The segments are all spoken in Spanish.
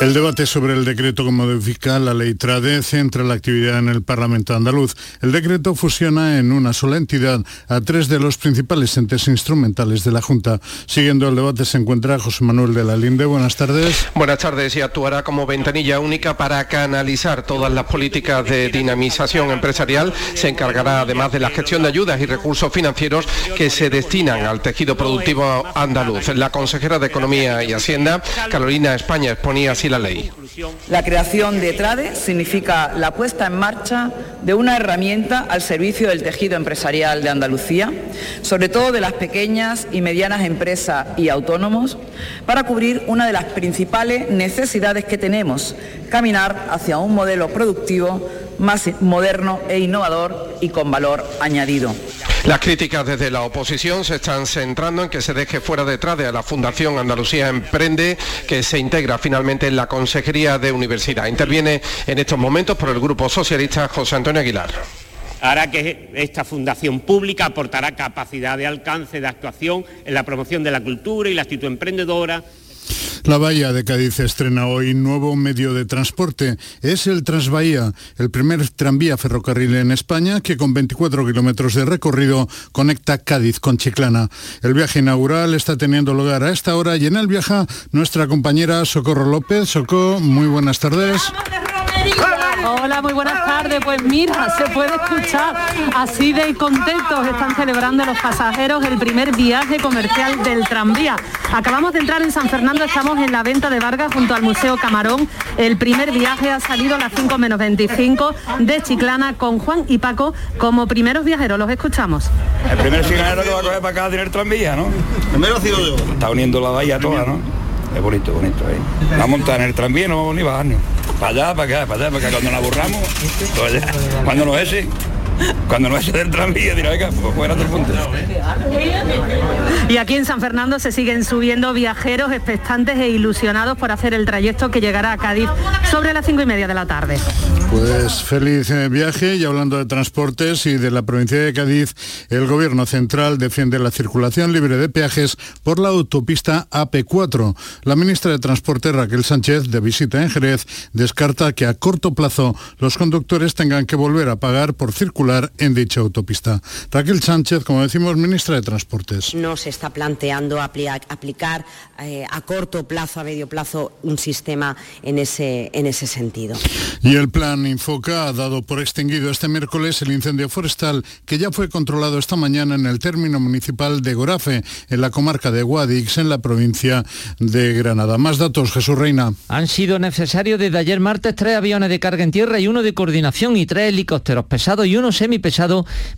El debate sobre el decreto que modifica la ley TRADE centra la actividad en el Parlamento andaluz. El decreto fusiona en una sola entidad a tres de los principales entes instrumentales de la Junta. Siguiendo el debate se encuentra José Manuel de la Linde. Buenas tardes. Buenas tardes y actuará como ventanilla única para canalizar todas las políticas de dinamización empresarial. Se encargará además de la gestión de ayudas y recursos financieros que se destinan al tejido productivo andaluz. La consejera de Economía y Hacienda, Carolina España, exponía así la ley. La creación de TRADE significa la puesta en marcha de una herramienta al servicio del tejido empresarial de Andalucía, sobre todo de las pequeñas y medianas empresas y autónomos, para cubrir una de las principales necesidades que tenemos, caminar hacia un modelo productivo más moderno e innovador y con valor añadido. Las críticas desde la oposición se están centrando en que se deje fuera detrás de la Fundación Andalucía Emprende, que se integra finalmente en la Consejería de Universidad. Interviene en estos momentos por el Grupo Socialista José Antonio Aguilar hará que esta fundación pública aportará capacidad de alcance, de actuación en la promoción de la cultura y la actitud emprendedora, la Bahía de Cádiz estrena hoy nuevo medio de transporte. Es el Transbahía, el primer tranvía ferrocarril en España que con 24 kilómetros de recorrido conecta Cádiz con Chiclana. El viaje inaugural está teniendo lugar a esta hora y en él viaja nuestra compañera Socorro López. Socorro, muy buenas tardes. Hola, muy buenas tardes. Pues mira, se puede escuchar así de contentos están celebrando los pasajeros el primer viaje comercial del tranvía. Acabamos de entrar en San Fernando, estamos en la venta de Vargas junto al Museo Camarón. El primer viaje ha salido a las 5 menos 25 de Chiclana con Juan y Paco como primeros viajeros. Los escuchamos. El primer chiclanero que va a coger para acá a tener tranvía, ¿no? Primero ha sido yo. Está uniendo la bahía toda, ¿no? Es bonito, bonito ahí. Va a montar en el tranvía no vamos ni bajarnos. Para allá, para acá, para allá, para acá. Cuando nos aburramos, pues cuando nos ese, cuando no es del tranvía, dirá, venga, pues fuera del punto. Y aquí en San Fernando se siguen subiendo viajeros expectantes e ilusionados por hacer el trayecto que llegará a Cádiz sobre las cinco y media de la tarde. Pues feliz eh, viaje y hablando de transportes y de la provincia de Cádiz, el gobierno central defiende la circulación libre de peajes por la autopista AP4. La ministra de Transporte Raquel Sánchez, de visita en Jerez, descarta que a corto plazo los conductores tengan que volver a pagar por circular en dicha autopista. Raquel Sánchez, como decimos, ministra de Transportes. No se está planteando aplicar eh, a corto plazo, a medio plazo, un sistema en ese, en ese sentido. Y el plan Infoca ha dado por extinguido este miércoles el incendio forestal que ya fue controlado esta mañana en el término municipal de Gorafe, en la comarca de Guadix, en la provincia de Granada. Más datos, Jesús Reina. Han sido necesarios desde ayer martes tres aviones de carga en tierra y uno de coordinación y tres helicópteros pesados y uno semipesado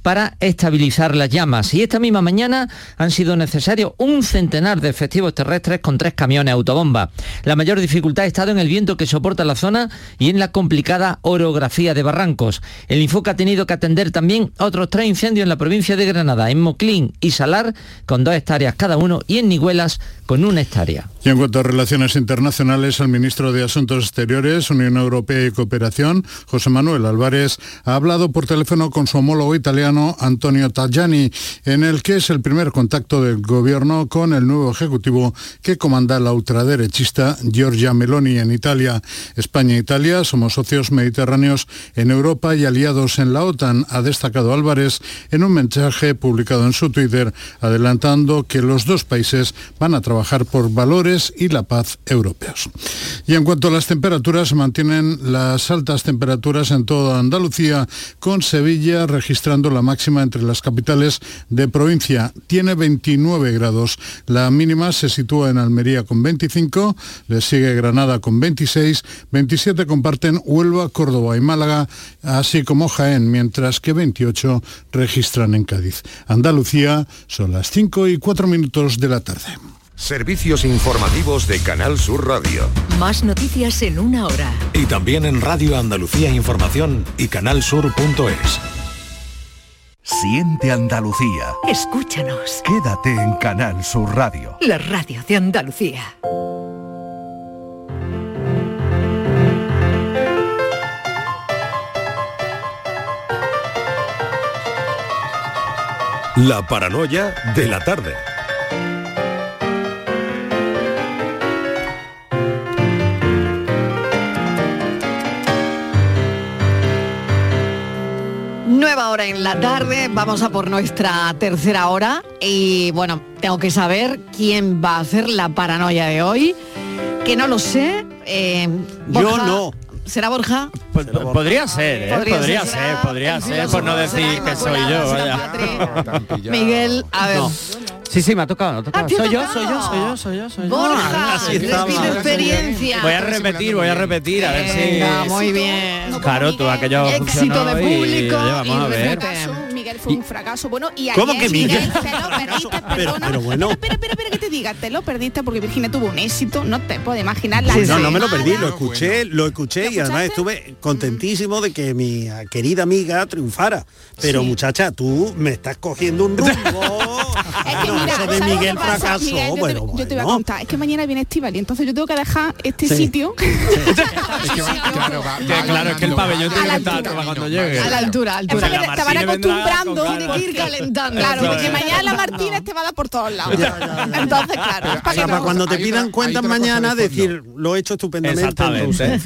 para estabilizar las llamas. Y esta misma mañana han sido necesarios un centenar de efectivos terrestres con tres camiones autobomba. La mayor dificultad ha estado en el viento que soporta la zona y en la complicada orografía de barrancos. El Infoca ha tenido que atender también otros tres incendios en la provincia de Granada, en Moclín y Salar, con dos hectáreas cada uno, y en Niguelas, con una hectárea. Y en cuanto a relaciones internacionales, el ministro de Asuntos Exteriores, Unión Europea y Cooperación, José Manuel Álvarez, ha hablado por teléfono con su homólogo italiano Antonio Tajani, en el que es el primer contacto del gobierno con el nuevo ejecutivo que comanda la ultraderechista Giorgia Meloni en Italia. España e Italia somos socios mediterráneos en Europa y aliados en la OTAN, ha destacado Álvarez en un mensaje publicado en su Twitter, adelantando que los dos países van a trabajar por valores y la paz europeos. Y en cuanto a las temperaturas, mantienen las altas temperaturas en toda Andalucía, con Sevilla registrando la máxima entre las capitales de provincia. Tiene 29 grados. La mínima se sitúa en Almería con 25, le sigue Granada con 26, 27 comparten Huelva, Córdoba y Málaga, así como Jaén, mientras que 28 registran en Cádiz. Andalucía son las 5 y 4 minutos de la tarde. Servicios informativos de Canal Sur Radio. Más noticias en una hora. Y también en Radio Andalucía Información y canalsur.es. Siente Andalucía. Escúchanos. Quédate en Canal Sur Radio. La radio de Andalucía. La paranoia de la tarde. Nueva hora en la tarde, vamos a por nuestra tercera hora y bueno, tengo que saber quién va a hacer la paranoia de hoy, que no lo sé. eh, Yo Borja, no. ¿Será Borja? Pues, podría ser, ¿eh? Podría Podría, ser. ser, podría ser, por no decir que soy yo. vaya. Miguel, a ver. Sí, sí, me ha tocado, me ha tocado. Ah, ¿te ha soy, yo, tocado? soy yo, soy yo, soy yo, soy yo. Borja, Así pide experiencia. Voy a repetir, voy a repetir, a ver si... Muy bien. Claro, tú aquello Éxito de público vamos a ver. Miguel fue un fracaso. Bueno, y ayer ¿Cómo que Miguel? te lo perdiste, Pero, perdona. pero bueno. Espera, espera, espera que te diga, te lo perdiste porque Virginia tuvo un éxito, no te puedo imaginar la no, no me lo perdí, lo escuché, lo escuché y además estuve contentísimo de que mi querida amiga triunfara. Pero Sí. muchacha, tú me estás cogiendo un rumbo. Es que mira, eso de ¿sabes Miguel Miguel, yo, te, bueno, yo te voy a contar, es que mañana viene Estival y entonces yo tengo que dejar este Sí. sitio Claro, va- Que va claro, es que el ganando, pabellón tiene que a la estar altura. cuando llegue. A la altura, altura. Van acostumbrando Tiene que ir calentando. Claro, porque mañana la Martínez te va a dar por todos lados. Entonces, claro, para sea, que para no- cuando te pidan otra- cuentas mañana, decir, lo he hecho estupendamente.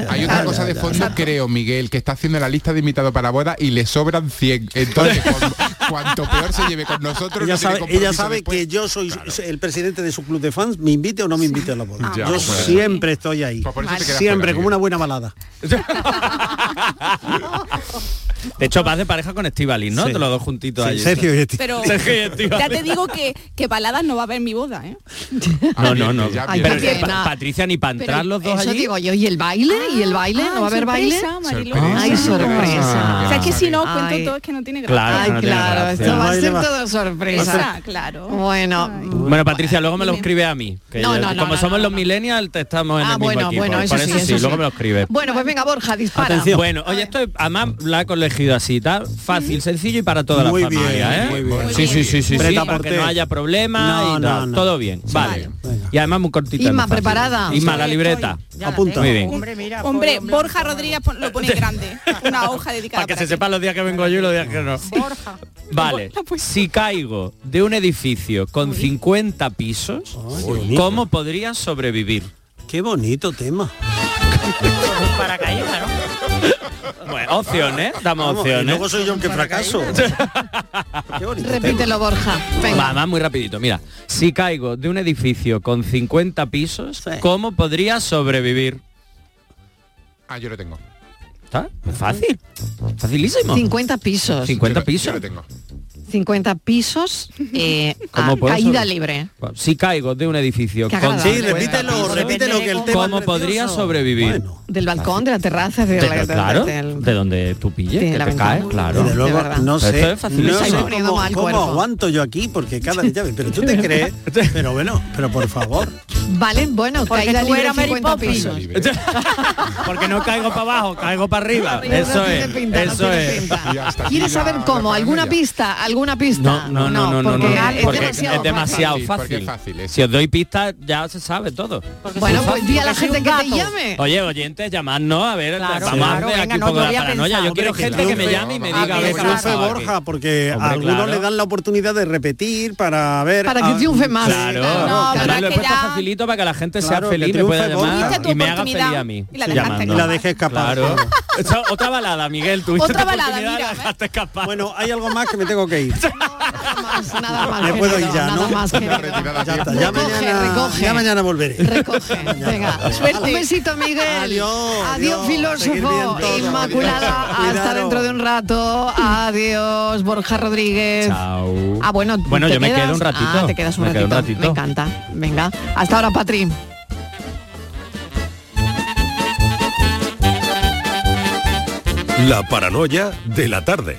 Hay otra cosa de fondo, creo, Miguel, que está haciendo la lista de invitados para boda y le sobran 100. Entonces, cuanto peor se lleve con nosotros, Ella no sabe, ella sabe después. que yo soy el presidente de su club de fans, me invite o no me invite a la boda. Ya, yo pues. siempre estoy ahí. Pues Siempre, como una buena balada. De hecho, vas de pareja con Estivalis, ¿no? Sí. Te los dos juntitos Sí, allí. Sergio y Esti- Pero Sergio y ya te digo que, que baladas no va a haber en mi boda, ¿eh? No, no, no. Ay, Pero que, pena. Pa- Patricia, ni para entrar los dos Eso allí. digo yo, ¿y el baile? ¿Y el baile? ¿No va a haber baile? sorpresa. Ay, sorpresa. Ah. O sea, es que si no cuento Ay. todo es que no tiene gracia. Claro, Ay, no claro, esto va a ser todo sorpresa. Esa, claro. Bueno, Bueno, Patricia, luego me lo escribe a mí. que No, no, no, como no, somos no, los millennials, te estamos en Ah, el mismo bueno, equipo. bueno, eso sí, eso sí, luego me lo escribe. bueno, pues venga, Borja, dispara. Atención. Bueno, oye, esto es- además la he elegido así, está fácil, sencillo y para toda Muy la familia, bien, ¿eh? muy bien. Sí, sí, sí, sí, sí, Preta para que no haya problemas No, y no, todo bien, vale. Y además muy cortita. y fácil. ¿preparada? Inma, la libreta. Apunta. Muy bien. Hombre, Borja Rodríguez lo pone grande. Una hoja dedicada Para que para se sepan los días que vengo yo y los días que no. Vale, si caigo de un edificio con 50 pisos, ¿cómo podría sobrevivir? Qué bonito tema. Paracaídas, ¿no? Bueno, opciones, damos Vamos, y opciones. luego soy yo el que fracaso. Repítelo, Borja. Venga. Va, va muy rapidito. Mira, si caigo de un edificio con 50 pisos, Sí. ¿cómo podría sobrevivir? Ah, yo lo tengo. ¿Está? Fácil. Facilísimo. 50 pisos. 50 Yo pisos. lo tengo. 50 pisos, eh, ¿Cómo a caída libre. Si caigo de un edificio con. Sí, 50 repítelo, repítelo que el tema ¿Cómo podría sobrevivir? Bueno, Del balcón, de la terraza, de, De- la, de- claro, del- de donde tú pilles, de que la te caes, claro. desde luego, no sé, es no sé cómo, cómo aguanto yo aquí, porque cada ves, pero tú te crees, pero bueno, pero por favor. Vale, bueno, Porque caída libre eras Mary 50 Poppins. pisos. Porque no caigo para abajo, caigo para arriba. Eso es. Eso es. ¿Quieres saber cómo? ¿Alguna pista? ¿Alguna pista? No, no, no, no, no, porque no, es porque demasiado es demasiado fácil. fácil. Es. Si os doy pistas ya se sabe todo. Bueno, pues di a la gente que te llame. Oye, oyentes, llamadnos a ver, Claro, vamos claro, a hacer venga, aquí no, un poco de paranoia. Yo quiero gente que me llame y me diga que triunfe. Borja, porque a algunos le dan la oportunidad de repetir para ver. Para que triunfe más. Claro, lo he puesto facilito para que la gente sea feliz, me triunfe pueda llamar y me haga feliz a mí. y la dejé escapar. Otra balada, Miguel, tuviste Otra balada, oportunidad y mira, la ¿ves? dejaste escapar. Bueno, hay algo más que me tengo que ir. Nada más, nada más. Me puedo ir ya, nada ¿no? más, querido. Retirada a Ya está, ya Recoge, mañana, recoge. ya mañana volveré. Recoge, venga. Suerte. Un besito, Miguel. Adiós, Adiós, filósofo. Inmaculada, hasta dentro de un rato. Adiós, Borja Rodríguez. Chao. Ah, bueno, Bueno, ¿te yo me quedas? quedo un ratito. Ah, te quedas un Me quedo ratito. un ratito. Me encanta. Venga, hasta ahora, Patri. La paranoia de la tarde.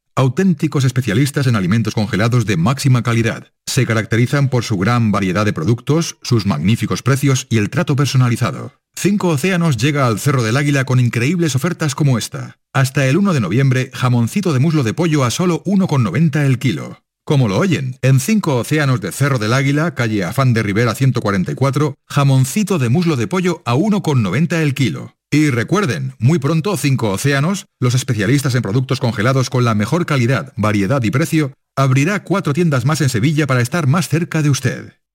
Auténticos especialistas en alimentos congelados de máxima calidad. Se caracterizan por su gran variedad de productos, sus magníficos precios y el trato personalizado. Cinco Océanos llega al Cerro del Águila con increíbles ofertas como esta. Hasta el 1 de noviembre, jamoncito de muslo de pollo a solo 1,90 el kilo. Como lo oyen, en Cinco Océanos de Cerro del Águila, calle Afán de Rivera 144, jamoncito de muslo de pollo a 1,90 el kilo. Y recuerden, muy pronto Cinco Océanos, los especialistas en productos congelados con la mejor calidad, variedad y precio, abrirá cuatro tiendas más en Sevilla para estar más cerca de usted.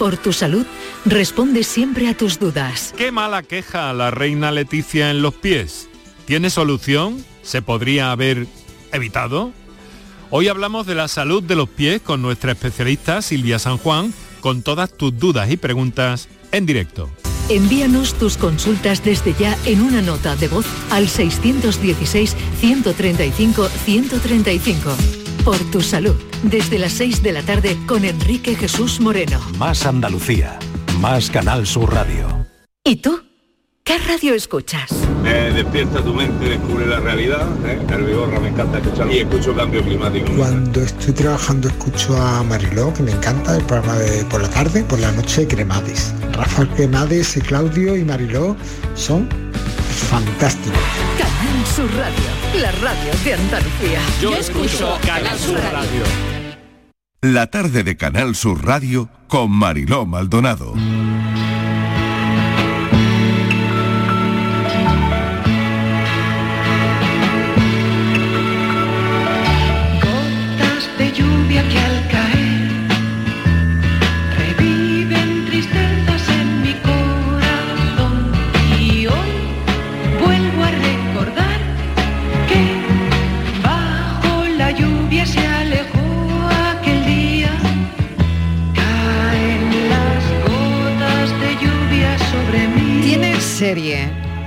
por tu salud, responde siempre a tus dudas. Qué mala queja la reina Leticia en los pies. ¿Tiene solución? ¿Se podría haber evitado? Hoy hablamos de la salud de los pies con nuestra especialista Silvia San Juan, con todas tus dudas y preguntas en directo. Envíanos tus consultas desde ya en una nota de voz al 616-135-135. Por tu salud, desde las 6 de la tarde con Enrique Jesús Moreno. Más Andalucía, más Canal Sur Radio. ¿Y tú? ¿Qué radio escuchas? Despierta tu mente, descubre la realidad. ¿eh? El Vigorra me encanta escuchar y escucho cambio climático. Cuando estoy trabajando escucho a Mariló, que me encanta, el programa de por la tarde, por la noche Cremades. Rafael Cremades, y Claudio y Mariló son fantásticos. Canal Sur Radio, la radio de Andalucía. Yo escucho Canal Sur Radio. La tarde de Canal Sur Radio con Mariló Maldonado.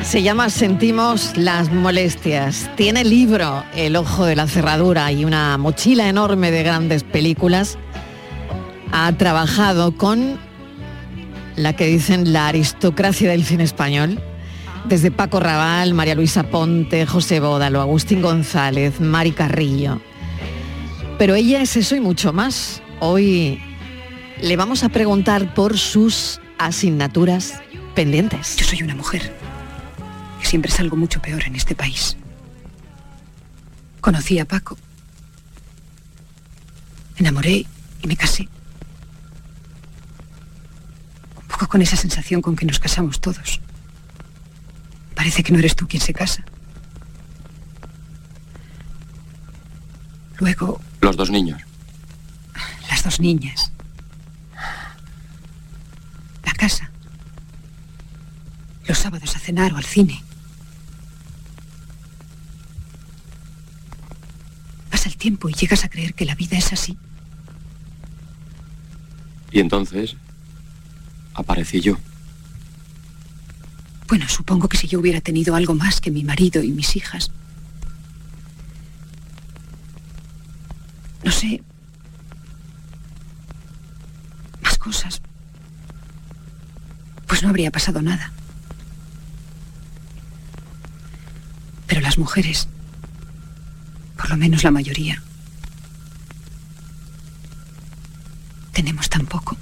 Se llama Sentimos las molestias. Tiene libro El ojo de la cerradura y una mochila enorme de grandes películas. Ha trabajado con la que dicen la aristocracia del cine español. Desde Paco Raval, María Luisa Ponte, José Bódalo, Agustín González, Mari Carrillo. Pero ella es eso y mucho más. Hoy le vamos a preguntar por sus asignaturas pendientes. Yo soy una mujer. que Siempre es algo mucho peor en este país. Conocí a Paco. Me enamoré y me casé. Un poco con esa sensación con que nos casamos todos. Parece que no eres tú quien se casa. Luego, Los dos niños. las dos niñas. La casa. Los sábados a cenar o al cine. Pasa el tiempo y llegas a creer que la vida es así. Y entonces aparecí yo. Bueno, supongo que si yo hubiera tenido algo más que mi marido y mis hijas. No sé. Más cosas. Pues no habría pasado nada. Pero las mujeres, Por lo menos la mayoría. Tenemos tan poco.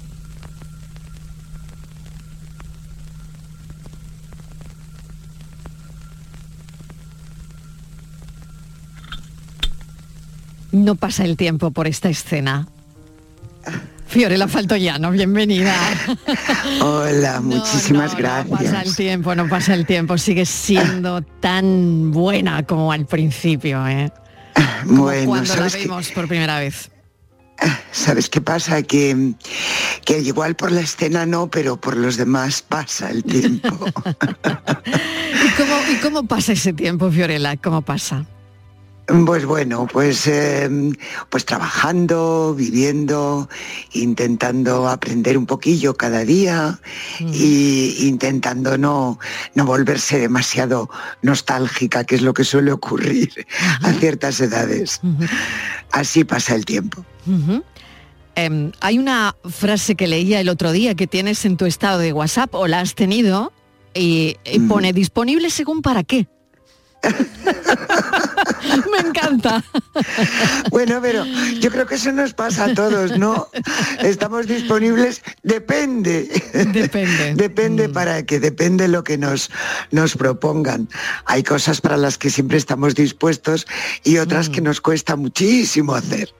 No pasa el tiempo por esta escena. Fiorella Faltoyano, bienvenida. Hola, muchísimas No gracias. pasa el tiempo, no pasa el tiempo. Sigue siendo tan buena como al principio, ¿eh? Como bueno, cuando la ¿sabes qué, vimos por primera vez. ¿sabes qué pasa? Que, que igual por la escena no, pero por los demás pasa el tiempo. ¿Y cómo, y cómo pasa ese tiempo, Fiorella? ¿Cómo pasa? Pues bueno, pues, eh, pues trabajando, viviendo, intentando aprender un poquillo cada día y intentando no, no volverse demasiado nostálgica, que es lo que suele ocurrir a ciertas edades. Así pasa el tiempo. Em, hay una frase que leía el otro día que tienes en tu estado de WhatsApp o la has tenido y, y pone disponible según para qué. Me encanta. Bueno, pero yo creo que eso nos pasa a todos, ¿no? Estamos disponibles, depende. Depende. depende para que depende lo que nos, nos propongan. Hay cosas para las que siempre estamos dispuestos y otras que nos cuesta muchísimo hacer.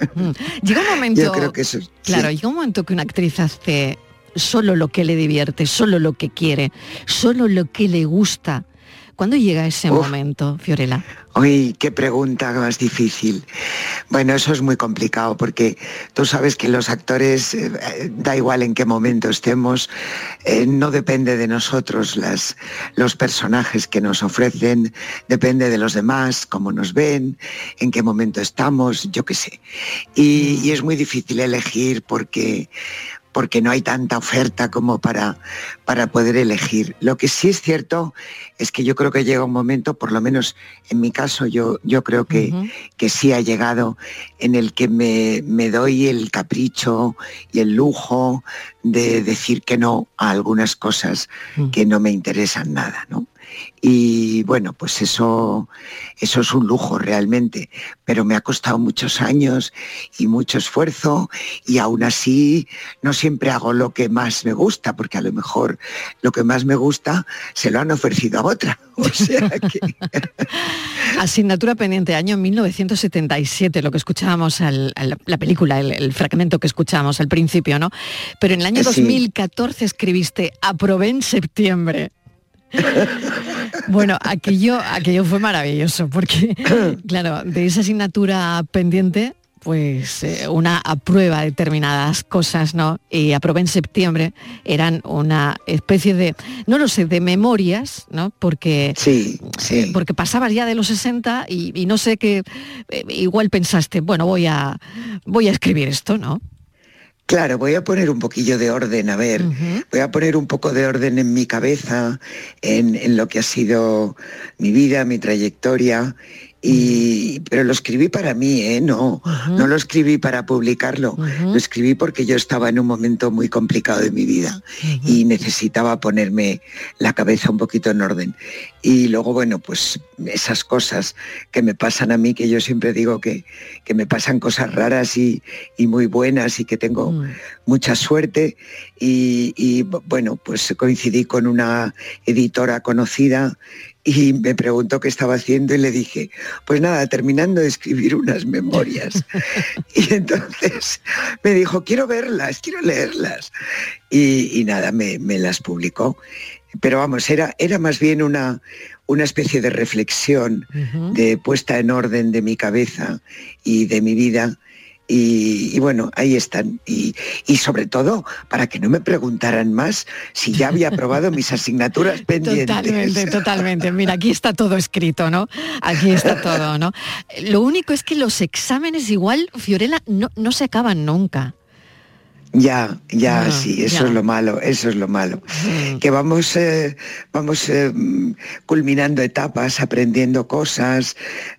Llega un momento. Yo creo que eso es- Claro, sí. llega un momento que una actriz hace solo lo que le divierte, solo lo que quiere, solo lo que le gusta. ¿Cuándo llega ese momento, Fiorella? Uy, qué pregunta más difícil. Bueno, eso es muy complicado porque tú sabes que los actores, eh, eh, da igual en qué momento estemos, eh, no depende de nosotros las, los personajes que nos ofrecen, depende de los demás, cómo nos ven, en qué momento estamos, yo qué sé. Y, y es muy difícil elegir porque porque no hay tanta oferta como para, para poder elegir. Lo que sí es cierto es que yo creo que llega un momento, por lo menos en mi caso, yo, yo creo que, que sí ha llegado, en el que me, me doy el capricho y el lujo de decir que no a algunas cosas que no me interesan nada, ¿no? Y bueno, pues eso, eso es un lujo realmente, pero me ha costado muchos años y mucho esfuerzo y aún así no siempre hago lo que más me gusta, porque a lo mejor lo que más me gusta se lo han ofrecido a otra. O sea que Asignatura pendiente, año 1977, lo que escuchábamos, al, al- la película, el, el fragmento que escuchábamos al principio, ¿no? Pero en el año Sí. 2014 escribiste, aprobé en septiembre. Bueno, aquello, aquello fue maravilloso, porque, claro, de esa asignatura pendiente, pues eh, una aprueba determinadas cosas, ¿no? Y aprobé en septiembre, eran una especie de, no lo sé, de memorias, ¿no? Porque, sí, eh, porque pasabas ya de los 60 y, y no sé qué, eh, igual pensaste, bueno, voy a, voy a escribir esto, ¿no? Claro, voy a poner un poquillo de orden, a ver, voy a poner un poco de orden en mi cabeza, en, en lo que ha sido mi vida, mi trayectoria, y, pero lo escribí para mí, ¿eh? no, no lo escribí para publicarlo, lo escribí porque yo estaba en un momento muy complicado de mi vida y necesitaba ponerme la cabeza un poquito en orden. Y luego, bueno, pues esas cosas que me pasan a mí, que yo siempre digo que, que me pasan cosas raras y, y muy buenas y que tengo mucha suerte. Y, y, bueno, pues coincidí con una editora conocida y me preguntó qué estaba haciendo y le dije, pues nada, terminando de escribir unas memorias. y entonces me dijo, quiero verlas, quiero leerlas. Y, y nada, me, me las publicó. Pero vamos, era, era más bien una, una especie de reflexión, de puesta en orden de mi cabeza y de mi vida. Y, y bueno, ahí están. Y, y sobre todo, para que no me preguntaran más si ya había aprobado mis asignaturas pendientes. Totalmente, totalmente. Mira, aquí está todo escrito, ¿no? Aquí está todo, ¿no? Lo único es que los exámenes igual, Fiorella, no, no se acaban nunca. Ya, ya, Ah, sí, eso ya. es lo malo, eso es lo malo. Mm. Que vamos, eh, vamos eh, mm, culminando etapas, aprendiendo cosas,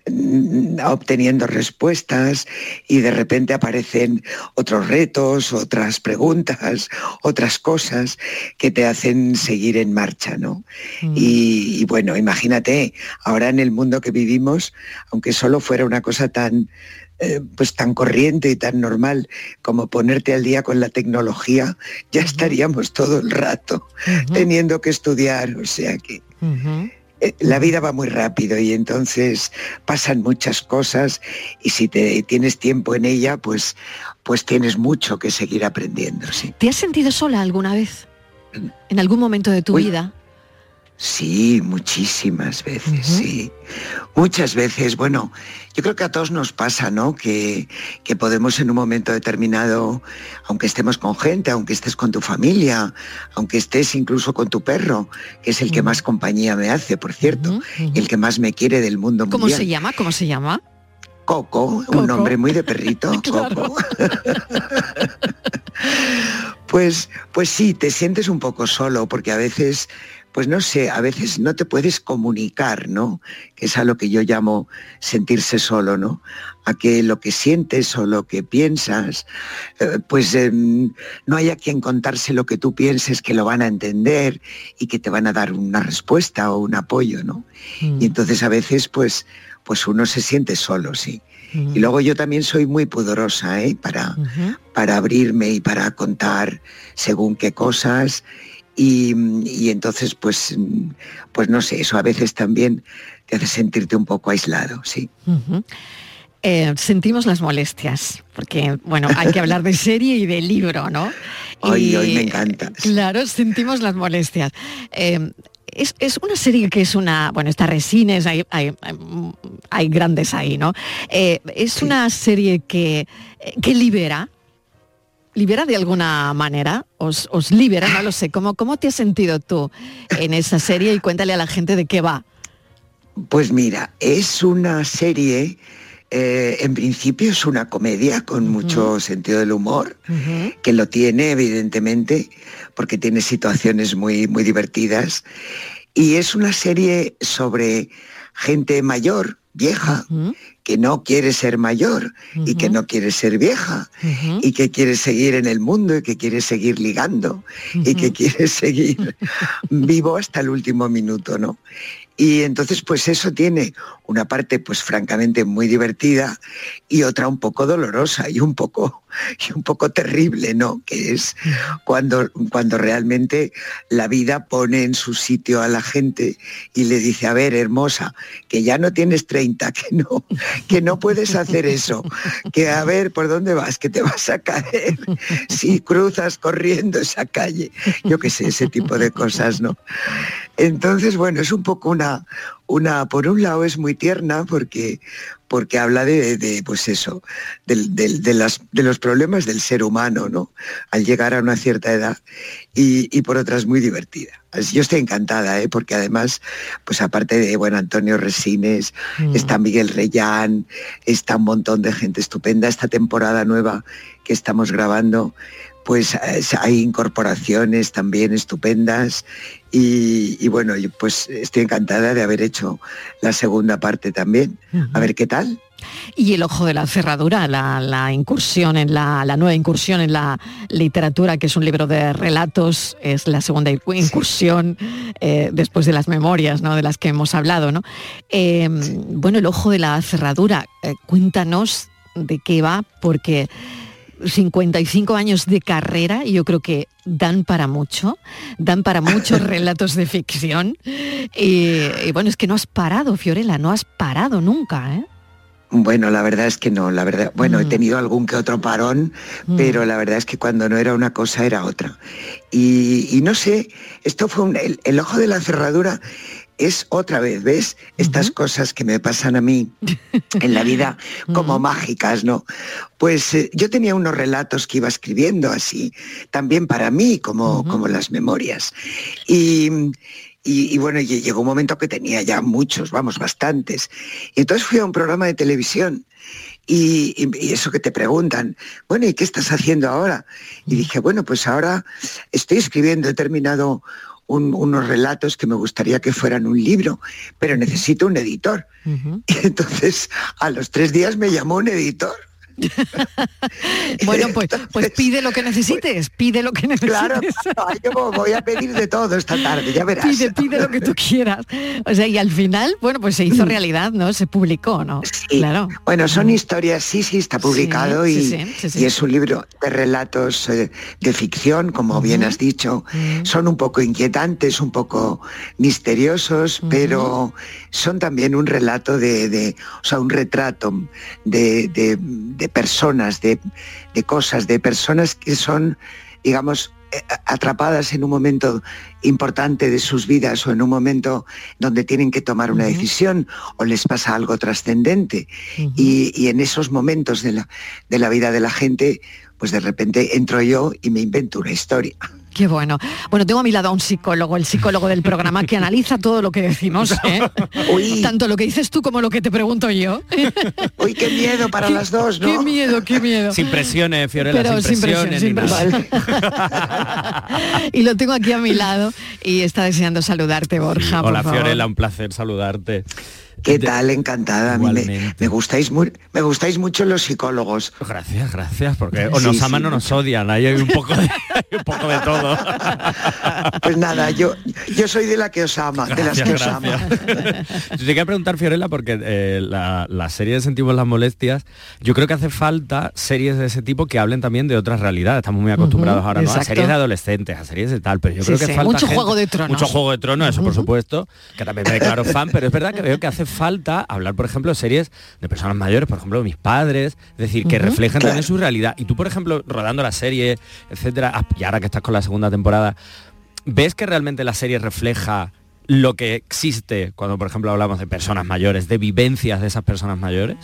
mm, obteniendo respuestas y de repente aparecen otros retos, otras preguntas, otras cosas que te hacen seguir en marcha, ¿no? Y, y bueno, imagínate, ahora en el mundo que vivimos, aunque solo fuera una cosa tan eh, pues tan corriente y tan normal como ponerte al día con la tecnología, ya estaríamos todo el rato teniendo que estudiar, o sea que eh, la vida va muy rápido y entonces pasan muchas cosas y si te tienes tiempo en ella, pues pues tienes mucho que seguir aprendiendo, sí. ¿Te has sentido sola alguna vez? ¿En algún momento de tu Uy. vida? Sí, muchísimas veces, sí. Muchas veces, bueno, yo creo que a todos nos pasa, ¿no? Que, que podemos en un momento determinado, aunque estemos con gente, aunque estés con tu familia, aunque estés incluso con tu perro, que es el que más compañía me hace, por cierto, y el que más me quiere del mundo ¿Cómo se llama? ¿Cómo se llama? Coco, un nombre muy de perrito, Coco. Pues, pues sí, te sientes un poco solo, porque a veces, pues no sé, a veces no te puedes comunicar, ¿no? Que es a lo que yo llamo sentirse solo, ¿no? A que lo que sientes o lo que piensas, eh, pues em, no hay a quien contarse lo que tú pienses que lo van a entender y que te van a dar una respuesta o un apoyo, ¿no? Y entonces a veces, pues, pues uno se siente solo, sí. Y luego yo también soy muy pudorosa ¿eh? para, para abrirme y para contar según qué cosas. Y, y entonces, pues, pues no sé, eso a veces también te hace sentirte un poco aislado, sí. Eh, sentimos las molestias, porque bueno, hay que hablar de serie y de libro, ¿no? Hoy, Y, hoy me encanta. Claro, sentimos las molestias. Eh, es, es una serie que es una, bueno, está Resines, hay, hay, hay- grandes ahí, ¿no? Eh, es una serie que, eh, que libera, libera de alguna manera, os, os libera, no lo sé, ¿cómo, ¿cómo te has sentido tú en esa serie? Y cuéntale a la gente de qué va. Pues mira, es una serie, eh, en principio es una comedia con mucho sentido del humor, que lo tiene evidentemente, porque tiene situaciones muy, muy divertidas. Y es una serie sobre gente mayor, vieja, que no quiere ser mayor y que no quiere ser vieja y que quiere seguir en el mundo y que quiere seguir ligando y que quiere seguir vivo hasta el último minuto, ¿no? Y entonces pues eso tiene una parte pues francamente muy divertida y otra un poco dolorosa y un poco y un poco terrible, ¿no? Que es cuando cuando realmente la vida pone en su sitio a la gente y le dice, "A ver, hermosa, que ya no tienes 30, que no que no puedes hacer eso, que a ver, ¿por dónde vas? Que te vas a caer si cruzas corriendo esa calle." Yo qué sé, ese tipo de cosas, ¿no? Entonces, bueno, es un poco una, una, por un lado es muy tierna porque, porque habla de, de, pues eso, de, las, de los problemas del ser humano, ¿no? Al llegar a una cierta edad y, y por otra es muy divertida. Yo estoy encantada, ¿eh? porque además, pues aparte de, bueno, Antonio Resines, está Miguel Reyán, está un montón de gente estupenda. Esta temporada nueva que estamos grabando, pues hay incorporaciones también estupendas y, y bueno, yo, pues estoy encantada de haber hecho la segunda parte también. A ver qué tal. Y el ojo de la cerradura, la, la incursión en la, la nueva incursión en la literatura, que es un libro de relatos, es la segunda incu- incursión eh, después de las memorias, ¿no? De las que hemos hablado, ¿no? Eh, Bueno, el ojo de la cerradura, eh, cuéntanos de qué va, porque 55 años de carrera y yo creo que dan para mucho, dan para muchos relatos de ficción. Y, y bueno, es que no has parado, Fiorella, no has parado nunca, ¿eh? Bueno, la verdad es que no, la verdad, bueno, he tenido algún que otro parón, pero la verdad es que cuando no era una cosa era otra. Y, y no sé, esto fue un- el, el ojo de la cerradura es otra vez, ¿ves? Estas cosas que me pasan a mí en la vida como mágicas, ¿no? Pues eh, yo tenía unos relatos que iba escribiendo así, también para mí, como, como las memorias. Y, y, y bueno, lle- llegó un momento que tenía ya muchos, vamos, bastantes. Y entonces fui a un programa de televisión y- y eso que te preguntan, bueno, ¿y qué estás haciendo ahora? Y dije, bueno, pues ahora estoy escribiendo, he terminado un- unos relatos que me gustaría que fueran un libro, pero necesito un editor. Y entonces a los tres días me llamó un editor. Bueno, pues, pues pide lo que necesites, pide lo que necesites. Claro, claro, yo voy a pedir de todo esta tarde, ya verás. Pide, pide lo que tú quieras. O sea, y al final, bueno, pues se hizo realidad, ¿no? Se publicó, ¿no? Claro. Bueno, son historias, sí, sí, está publicado Sí, y, sí, sí, sí, sí. y es un libro de relatos eh, de ficción, como bien has dicho. Son un poco inquietantes, un poco misteriosos, pero son también un relato de, de- o sea, un retrato de, de- de personas, de, de cosas, de personas que son, digamos, eh, atrapadas en un momento importante de sus vidas o en un momento donde tienen que tomar una decisión o les pasa algo trascendente. y, y en esos momentos de la, de la vida de la gente, pues de repente entro yo y me invento una historia. Qué bueno. Bueno, tengo a mi lado a un psicólogo, el psicólogo del programa, que analiza todo lo que decimos, ¿eh? Tanto lo que dices tú como lo que te pregunto yo. Uy, qué miedo para las dos, ¿no? Qué miedo, qué miedo. Sin presiones, Fiorella, Pero sin sin presiones. presión, sin nada. y lo tengo aquí a mi lado y está deseando saludarte, Borja. por Hola favor. Fiorella, un placer saludarte. ¿Qué tal? Encantada. A mí me, me gustáis muy, me gustáis mucho los psicólogos. Gracias, gracias, porque o nos sí, aman o nos odian, ahí hay un poco de, hay un poco de todo. Pues nada, yo, yo soy de la que os ama, de las que os ama. Yo te quería preguntar, Fiorella, porque eh, la, la serie de Sentimos las Molestias, yo creo que hace falta series de ese tipo que hablen también de otras realidades. Estamos muy acostumbrados ahora ¿no? a series de adolescentes, a series de tal, pero yo Sí, creo que sí, falta mucho gente- Juego de Tronos. Mucho Juego de Tronos, eso por supuesto, que también me declaro fan, pero es verdad que veo que hace falta hablar, por ejemplo, de series de personas mayores, por ejemplo, de mis padres, es decir, que Claro. también su realidad. Y tú, por ejemplo, rodando la serie, etcétera, ah, y ahora que estás con la segunda temporada, ¿ves que realmente la serie refleja lo que existe cuando, por ejemplo, hablamos de personas mayores, de vivencias de esas personas mayores?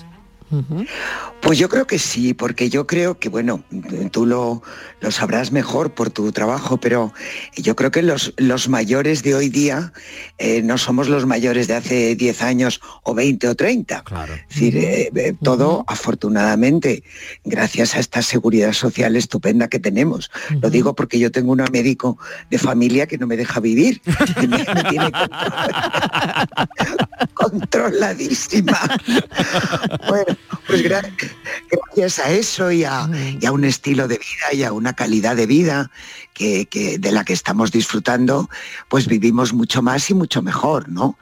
Pues yo creo que sí, porque yo creo que, bueno, tú lo, lo sabrás mejor por tu trabajo, pero yo creo que los, los mayores de hoy día eh, no somos los mayores de hace 10 años o 20 o 30. Claro. Es decir, eh, eh, todo afortunadamente, gracias a esta seguridad social estupenda que tenemos. Lo digo porque yo tengo una médico de familia que no me deja vivir, que me, me tiene controladísima. Bueno, pues gra- gracias a eso y a, y a un estilo de vida y a una calidad de vida que, que- de la que estamos disfrutando, pues vivimos mucho más y mucho mejor, ¿no?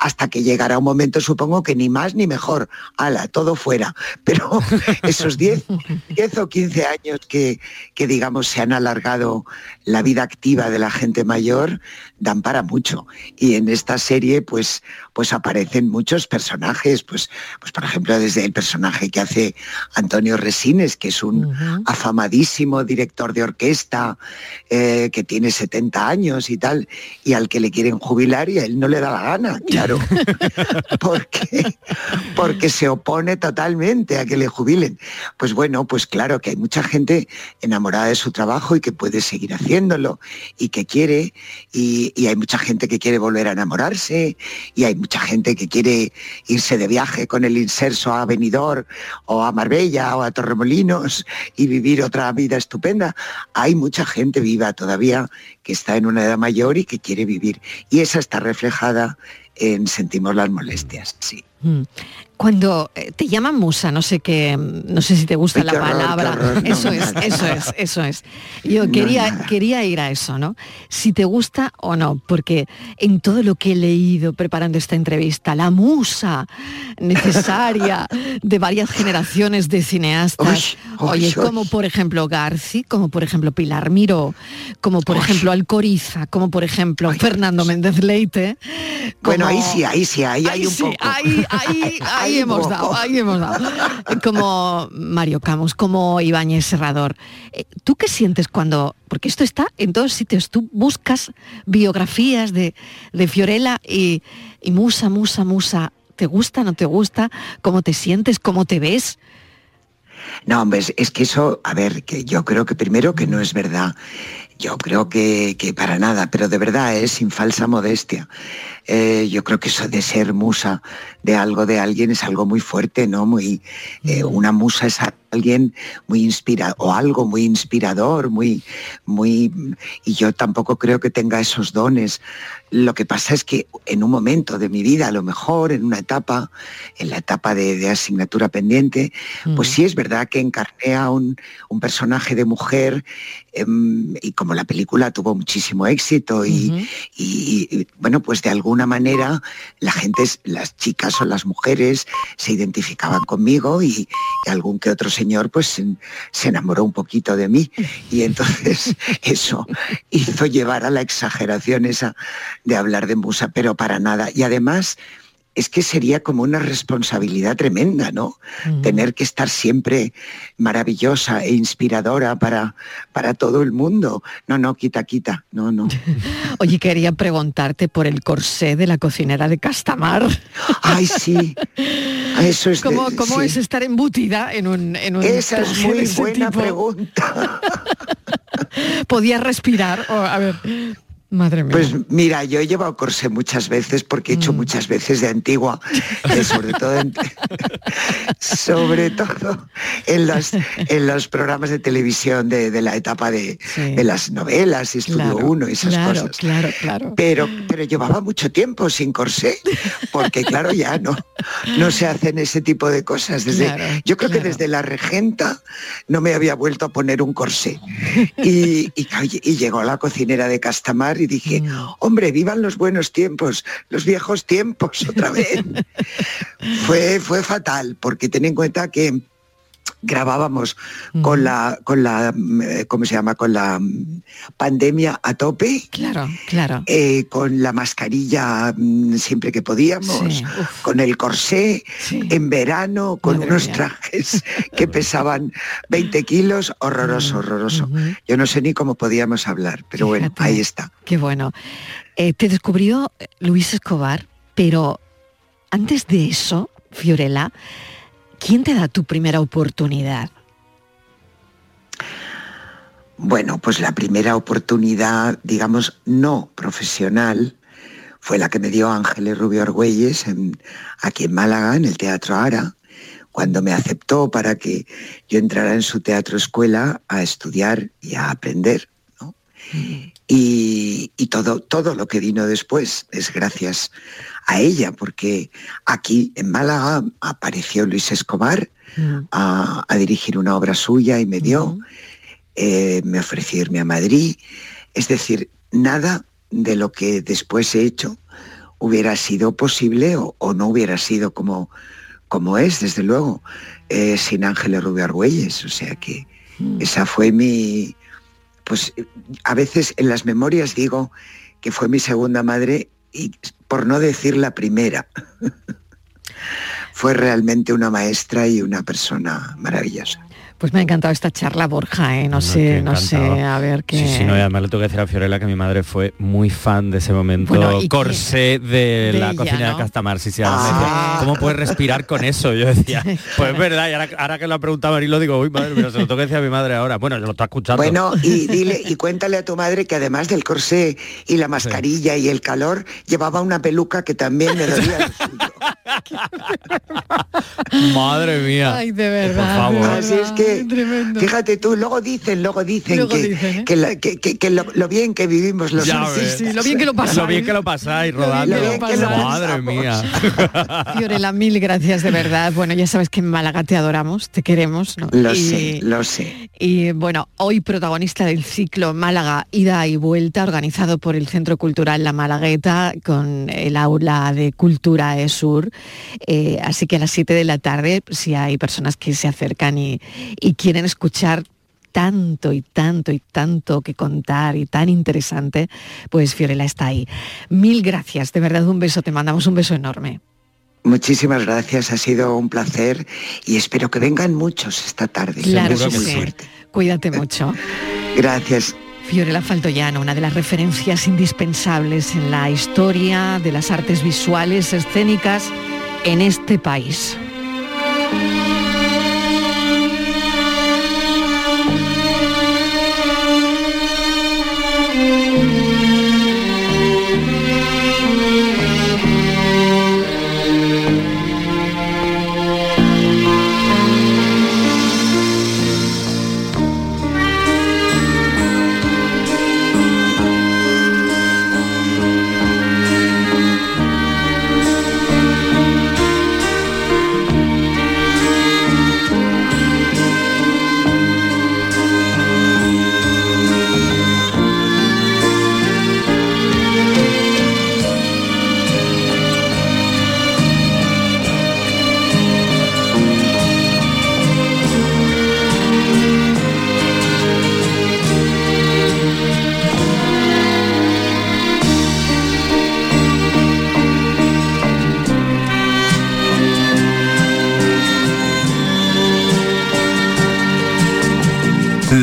Hasta que llegará un momento, supongo que ni más ni mejor, ala, todo fuera. Pero esos 10, 10 o 15 años que, que, digamos, se han alargado la vida activa de la gente mayor, dan para mucho. Y en esta serie, pues, pues aparecen muchos personajes, pues, pues por ejemplo, desde el personaje que hace Antonio Resines, que es un afamadísimo director de orquesta, eh, que tiene 70 años y tal, y al que le quieren jubilar y a él no le da la gana, claro, porque, porque se opone totalmente a que le jubilen. Pues bueno, pues claro que hay mucha gente enamorada de su trabajo y que puede seguir y que quiere, y, y hay mucha gente que quiere volver a enamorarse, y hay mucha gente que quiere irse de viaje con el inserso a Benidorm o a Marbella o a Torremolinos y vivir otra vida estupenda. Hay mucha gente viva todavía que está en una edad mayor y que quiere vivir. Y esa está reflejada en Sentimos las molestias, sí. Mm. Cuando eh, te llaman musa, no sé qué, no sé si te gusta la palabra. qué horror. No, eso es, eso es, eso es. Yo quería, quería ir a eso, ¿no? Si te gusta o no, porque en todo lo que he leído preparando esta entrevista, la musa necesaria de varias generaciones de cineastas, oye, como por ejemplo Garci, como por ejemplo Pilar Miró, como por ejemplo Alcoriza, como por ejemplo Fernando Méndez Leite. Bueno, ahí sí, ahí sí, ahí hay un sí, poco. Ahí, ahí, hemos poco. dado, ahí hemos dado. Como Mario Camus, como Ibáñez Serrador. Eh, ¿Tú qué sientes cuando, porque esto está en todos sitios, tú buscas biografías de, de Fiorella y, y Musa, Musa, Musa, ¿te gusta, no te gusta? ¿Cómo te sientes? ¿Cómo te ves? No, hombre, es, que eso, a ver, que yo creo que primero que no es verdad. yo creo que, que para nada, pero de verdad es sin falsa modestia. Eh, yo creo que eso de ser musa de algo de alguien es algo muy fuerte, ¿no? Muy, eh, una musa es alguien muy inspirado o algo muy inspirador, muy, muy, y yo tampoco creo que tenga esos dones. Lo que pasa es que en un momento de mi vida, a lo mejor en una etapa, en la etapa de, asignatura pendiente, pues sí es verdad que encarné a un, personaje de mujer em, y como la película tuvo muchísimo éxito y, y, bueno, pues de alguna manera la gente, las chicas o las mujeres se identificaban conmigo y, algún que otro señor pues se, enamoró un poquito de mí y entonces eso hizo llevar a la exageración esa de hablar de musa, pero para nada. Y además es que sería como una responsabilidad tremenda, ¿no? Tener que estar siempre maravillosa e inspiradora para, para todo el mundo. No, no, quita, quita, no, no. Oye, quería preguntarte por el corsé de la cocinera de Castamar. Ay, sí. Eso es ¿Cómo, cómo es estar embutida en un, en un Esa es muy buena pregunta. ¿Podía respirar? a ver, Madre mía. Pues mira, yo he llevado corsé muchas veces porque he hecho mm. muchas veces de antigua, eh, sobre todo en, sobre todo en los, en los programas de televisión de, la etapa de, las novelas y Estudio 1 y esas cosas. Claro, claro. Pero, pero llevaba mucho tiempo sin corsé, porque claro, ya no, no se hacen ese tipo de cosas. Desde, yo creo que desde la regenta no me había vuelto a poner un corsé. Y, y, y llegó la cocinera de Castamar y dije, mm. hombre, vivan los buenos tiempos, los viejos tiempos otra vez. fue, fue fatal, porque ten en cuenta que grabábamos con la con la eh, cómo se llama con la pandemia a tope. Claro claro. Eh, con la mascarilla mm, siempre que podíamos con el corsé en verano con unos trajes que pesaban 20 kilos. Horroroso mm, horroroso. yo no sé ni cómo podíamos hablar pero bueno ahí está. Qué bueno. Eh, te descubrió Luis Escobar pero antes de eso Fiorella ¿Quién te da tu primera oportunidad? Bueno, pues la primera oportunidad, digamos, no profesional, fue la que me dio Ángeles Rubio Argüelles aquí en Málaga, en el Teatro Ara, cuando me aceptó para que yo entrara en su teatro escuela a estudiar y a aprender. Y, y, todo, todo lo que vino después es gracias a ella, porque aquí en Málaga apareció Luis Escobar mm. a, dirigir una obra suya y me dio, eh, me ofreció irme a Madrid. Es decir, nada de lo que después he hecho hubiera sido posible o, no hubiera sido como, como es, desde luego, eh, sin Ángeles Rubio Argüelles. O sea que mm. esa fue mi, pues a veces en las memorias digo que fue mi segunda madre y por no decir la primera. Fue realmente una maestra y una persona maravillosa. Pues me ha encantado esta charla, Borja, ¿eh? no, sé, no sé, a ver qué... Sí, sí, no, además le tengo que decir a Fiorella que mi madre fue muy fan de ese momento corsé de, la cocina de Castamar. Sí, sí, ah. ¿cómo puedes respirar con eso? Yo decía, pues es verdad, y ahora, que lo ha preguntado lo digo, uy, madre mira, se lo tengo que decir a mi madre ahora. Bueno, yo lo está escuchando. Bueno, y dile, y cuéntale a tu madre que además del corsé y la mascarilla y el calor, llevaba una peluca que también me dolía Madre mía. Ay, de verdad. Por favor. Así es que Fíjate tú, luego dicen, luego dicen ¿eh? que, lo, bien que vivimos los lo bien que lo pasáis. Lo bien que lo pasáis rodando. Madre mía. Fiorella, mil gracias de verdad. Bueno, ya sabes que en Málaga te adoramos, te queremos. Lo sé, lo sé. Y bueno, hoy protagonista del ciclo Málaga Ida y Vuelta, organizado por el Centro Cultural La Malagueta con el aula de Cultura ESUR. Eh, así que a las 7 de la tarde, si hay personas que se acercan y, y quieren escuchar tanto y tanto y tanto que contar y tan interesante, pues Fiorella está ahí. Mil gracias, de verdad un beso, te mandamos un beso enorme. Muchísimas gracias, ha sido un placer y espero que vengan muchos esta tarde. Claro sí. Cuídate mucho. gracias. Fiorella Faltoyano, una de las referencias indispensables en la historia de las artes visuales escénicas en este país.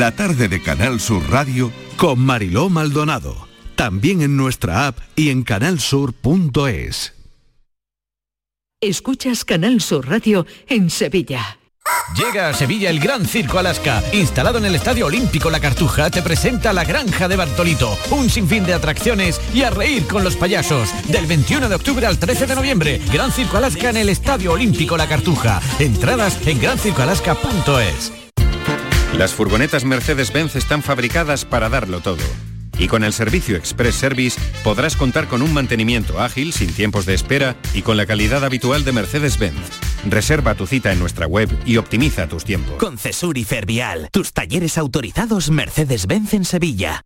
La tarde de Canal Sur Radio con Mariló Maldonado. También en nuestra app y en canalsur.es. Escuchas Canal Sur Radio en Sevilla. Llega a Sevilla el Gran Circo Alaska. Instalado en el Estadio Olímpico La Cartuja, te presenta La Granja de Bartolito. Un sinfín de atracciones y a reír con los payasos. Del 21 de octubre al 13 de noviembre. Gran Circo Alaska en el Estadio Olímpico La Cartuja. Entradas en grancircoalaska.es. Las furgonetas Mercedes-Benz están fabricadas para darlo todo. Y con el servicio Express Service podrás contar con un mantenimiento ágil, sin tiempos de espera y con la calidad habitual de Mercedes-Benz. Reserva tu cita en nuestra web y optimiza tus tiempos. Con Cesur y Fervial, tus talleres autorizados Mercedes-Benz en Sevilla.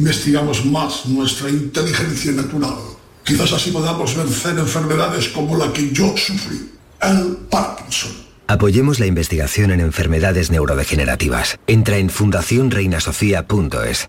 investigamos más nuestra inteligencia natural. Quizás así podamos vencer enfermedades como la que yo sufrí, el Parkinson. Apoyemos la investigación en enfermedades neurodegenerativas. Entra en fundacionreinasofía.es.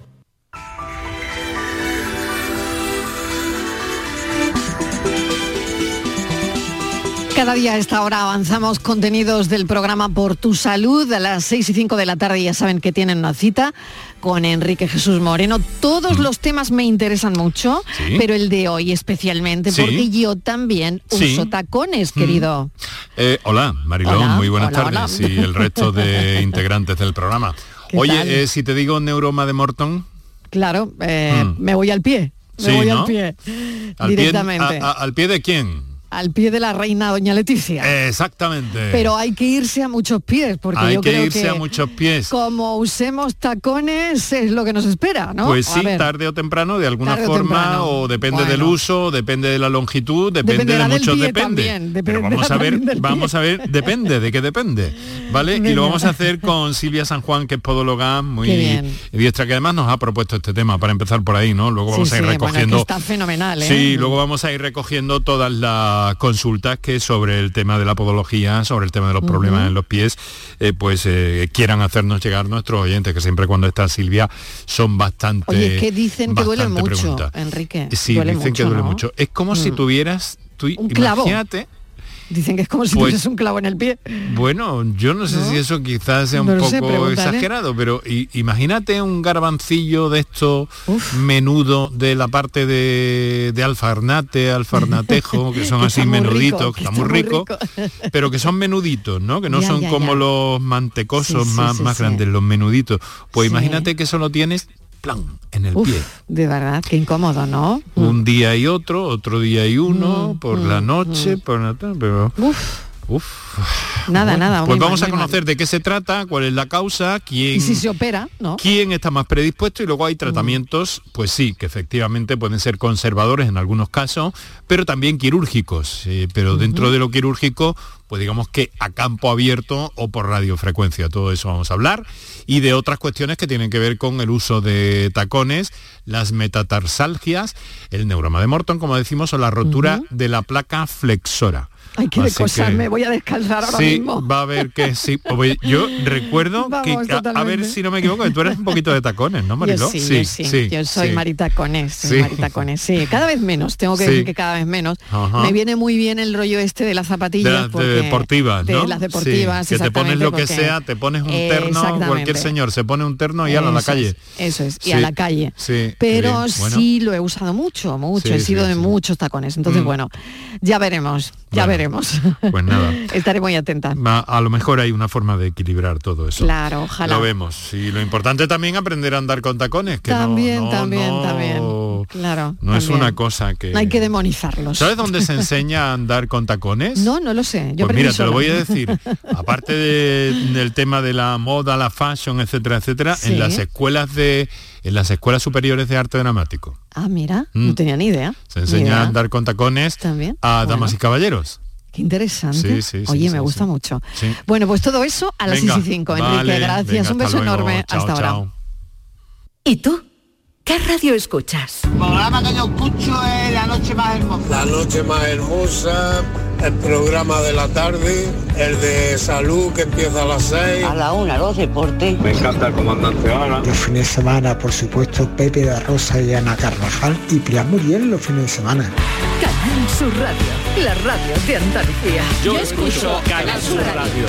Cada día a esta hora avanzamos contenidos del programa Por tu Salud. A las 6 y 5 de la tarde ya saben que tienen una cita con Enrique Jesús Moreno. Todos los temas me interesan mucho, Mm. Sí. pero el de hoy especialmente, Sí. porque yo también Sí. uso tacones, Mm. querido. Eh, hola, Marilón, Hola, muy buenas hola, tardes. hola. Y el resto de integrantes del programa. ¿Qué Oye, eh, si te digo neuroma de Morton, Claro, eh, Mm. me voy al pie. Me voy ¿no? al pie. al pie, directamente. a- a- ¿al pie de quién? Al pie de la reina doña Leticia. Exactamente. Pero hay que irse a muchos pies, porque Hay yo que creo irse que a muchos pies. como usemos tacones es lo que nos espera, ¿no? Pues sí, tarde o temprano, de alguna o forma, o depende del uso, depende de la longitud, depende Dependerá de muchos depende. también, Pero vamos a ver, vamos a ver, depende, de qué depende. ¿Vale? Y lo vamos a hacer con Silvia San Juan, que es podóloga muy diestra, que además nos ha propuesto este tema para empezar por ahí, ¿no? Luego Sí, vamos a ir sí, bueno, que recogiendo. está fenomenal, ¿eh? Sí, luego vamos a ir recogiendo todas las consultas que sobre el tema de la podología, sobre el tema de los problemas en los pies, eh, pues eh, quieran hacernos llegar nuestros oyentes, que siempre cuando está Silvia son bastante. Oye, que dicen que duele mucho, preguntas. Enrique. Sí, duele dicen que duele ¿no? mucho. Es como si Mm. tuvieras, tú Un clavo. imagínate, Dicen que es como si Pues- tuvieses un clavo en el pie. bueno, yo no sé ¿No? si eso quizás sea un No poco pregúntale. exagerado, pero imagínate un garbancillo de esto menudo de la parte de, de alfarnate, alfarnatejo, que son así menuditos, rico, que está muy rico, pero que son menuditos, ¿no? Que no Ya, son ya, como ya. los mantecosos Sí, sí, más, sí, más grandes, los menuditos. Pues imagínate que eso lo tienes, plan, en el Uf, pie. de verdad, qué incómodo, ¿no? Un día y otro, otro día y uno, por la mm, noche, por la tarde, pero... Uf, Nada, nada. Pues vamos mal, a mal. conocer de qué se trata, cuál es la causa, quién, Y si se opera, ¿no? quién está más predispuesto y luego hay tratamientos, pues sí, que efectivamente pueden ser conservadores en algunos casos, pero también quirúrgicos. eh, pero dentro de lo quirúrgico, pues digamos que a campo abierto o por radiofrecuencia, todo eso vamos a hablar. Y de otras cuestiones que tienen que ver con el uso de tacones, las metatarsalgias, el neuroma de Morton, como decimos, o la rotura de la placa flexora. Hay que que- voy a descansar ahora sí, mismo. va a haber que sí. Yo recuerdo Vamos, que, a- a, ver si no me equivoco, que tú eres un poquito de tacones, ¿no, Mariló? Yo sí, yo sí, yo soy sí. maritacones, soy Sí. maritacones, sí, cada vez menos, tengo que Sí. decir que cada vez menos. Ajá. Me viene muy bien el rollo este de las De zapatillas. las de porque- deportivas, ¿no? De las deportivas, Sí, que te pones lo que porque- sea, te pones un terno, cualquier señor se pone un terno y a la calle. es, eso es, y Sí, a la calle. Sí, Pero bien. Bueno, sí lo he usado mucho, mucho, Sí, he sido sí, de sí. muchos tacones. Entonces, Mm. bueno, ya veremos, ya veremos. Pues nada. Estaré muy atenta. a lo mejor hay una forma de equilibrar todo eso. Claro, ojalá. Lo vemos. Y lo importante también aprender a andar con tacones, que También, no, también, no- también. Claro. No es una cosa que... Hay que demonizarlos. ¿Sabes dónde se enseña a andar con tacones? No, no lo sé. Yo pues mira, te lo voy a decir. Aparte de- del tema de la moda, la fashion, etcétera, etcétera, Sí. en las escuelas de en las escuelas superiores de arte dramático Ah, mira, Mm. no tenía ni idea. se enseña idea. a andar con tacones También. a Bueno. damas y caballeros. Qué interesante. Sí, Oye, sí, me gusta mucho. Sí. Bueno, pues todo eso a las Venga, 6 y 5. Enrique, vale, gracias. venga, Un beso luego. enorme. Chao, Hasta ahora. ¿Y tú? ¿Qué radio escuchas? El programa que yo escucho es La Noche Más Hermosa. La noche más hermosa, el programa de la tarde, el de salud que empieza a las 6. A la una, los deportes. Me encanta el comandante Ana. Los fines de semana, por supuesto, Pepe da Rosa y Ana Carvajal y Pilar Muriel los fines de semana. Canal Sur Radio, la radio de Andalucía. Yo escucho Canal Sur Radio.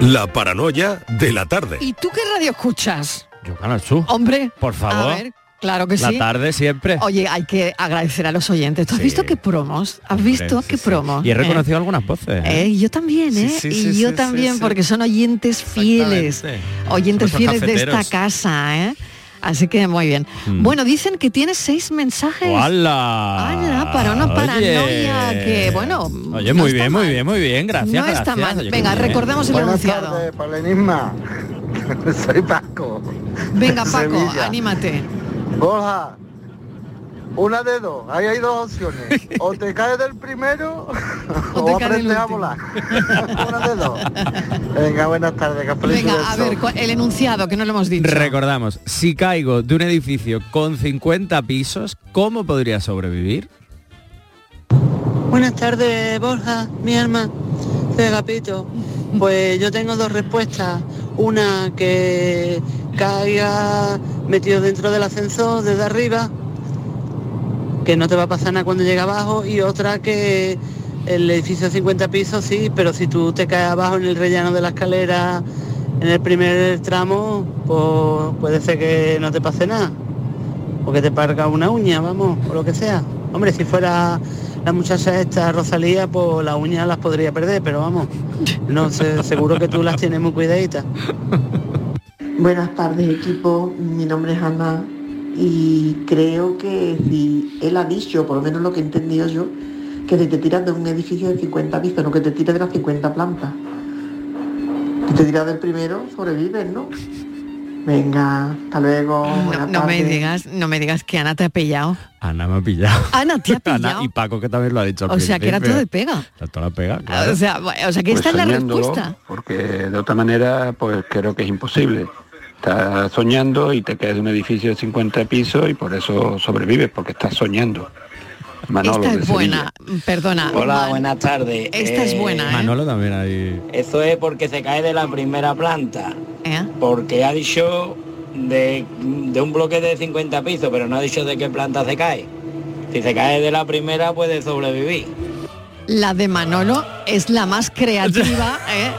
La paranoia de la tarde. ¿Y tú qué radio escuchas? Yo Canal Sur. Hombre, Por favor. A ver, claro que La sí. tarde siempre. Oye, hay que agradecer a los oyentes. ¿Tú has visto qué promos? ¿Has visto qué sí, promos? Y he Eh, reconocido algunas voces. ¿eh? eh, yo también, ¿eh? Sí, sí, y sí, yo sí, también, sí, sí. porque son oyentes fieles. Oyentes Nuestros fieles de esta casa, ¿eh? Así que muy bien. Mm. Bueno, dicen que tienes seis mensajes. ¡Hala! ¡Hala! Para una Oye. paranoia que, bueno... Oye, no muy está bien, muy mal. bien, muy bien, gracias. No está gracias. mal. Oye, qué Venga, bien. recordemos el Buenas enunciado. tardes. Soy Paco. Venga, Paco, Sevilla. anímate. Borja, una de dos. Ahí hay dos opciones. O te caes del primero o, del aprendes a volar. una de dos. Venga, buenas tardes. Venga, a ver, el enunciado, que no lo hemos dicho. Recordamos, si caigo de un edificio con 50 pisos, ¿cómo podría sobrevivir? Buenas tardes, Borja, mi alma, soy Agapito. Pues yo tengo dos respuestas. Una que caiga metido dentro del ascensor desde arriba, que no te va a pasar nada cuando llega abajo, y otra que el edificio de 50 pisos sí, pero si tú te caes abajo en el rellano de la escalera en el primer tramo, pues puede ser que no te pase nada. O que te parga una uña, vamos, o lo que sea. Hombre, si fuera la muchacha esta Rosalía, pues las uñas las podría perder, pero vamos, no sé, seguro que tú las tienes muy cuidaditas. Buenas tardes equipo, mi nombre es Ana y creo que si él ha dicho, por lo menos lo que he entendido yo, que si te tiras de un edificio de 50 pisos, no que te tiras de las 50 plantas. Si te tiras del primero, sobrevives, ¿no? Venga, hasta luego. No, me digas, no me digas que Ana te ha pillado. Ana me ha pillado. Ana te ha Ana pillado. y Paco que también lo ha dicho. O sea, que era todo de pega. Era toda la pega, claro. O sea, o sea, que Pues esta es la respuesta. Porque de otra manera, pues creo que es imposible. Estás soñando y te caes de un edificio de 50 pisos y por eso sobrevives, porque estás soñando. Manolo, Esta de es buena, perdona. Hola, Man- buenas tardes. Esta es Eh, buena, ¿eh? Manolo también ahí. Eso es porque se cae de la primera planta. ¿Eh? Porque ha dicho de, de un bloque de 50 pisos, pero no ha dicho de qué planta se cae. Si se cae de la primera puede sobrevivir. La de Manolo es la más creativa, ¿eh?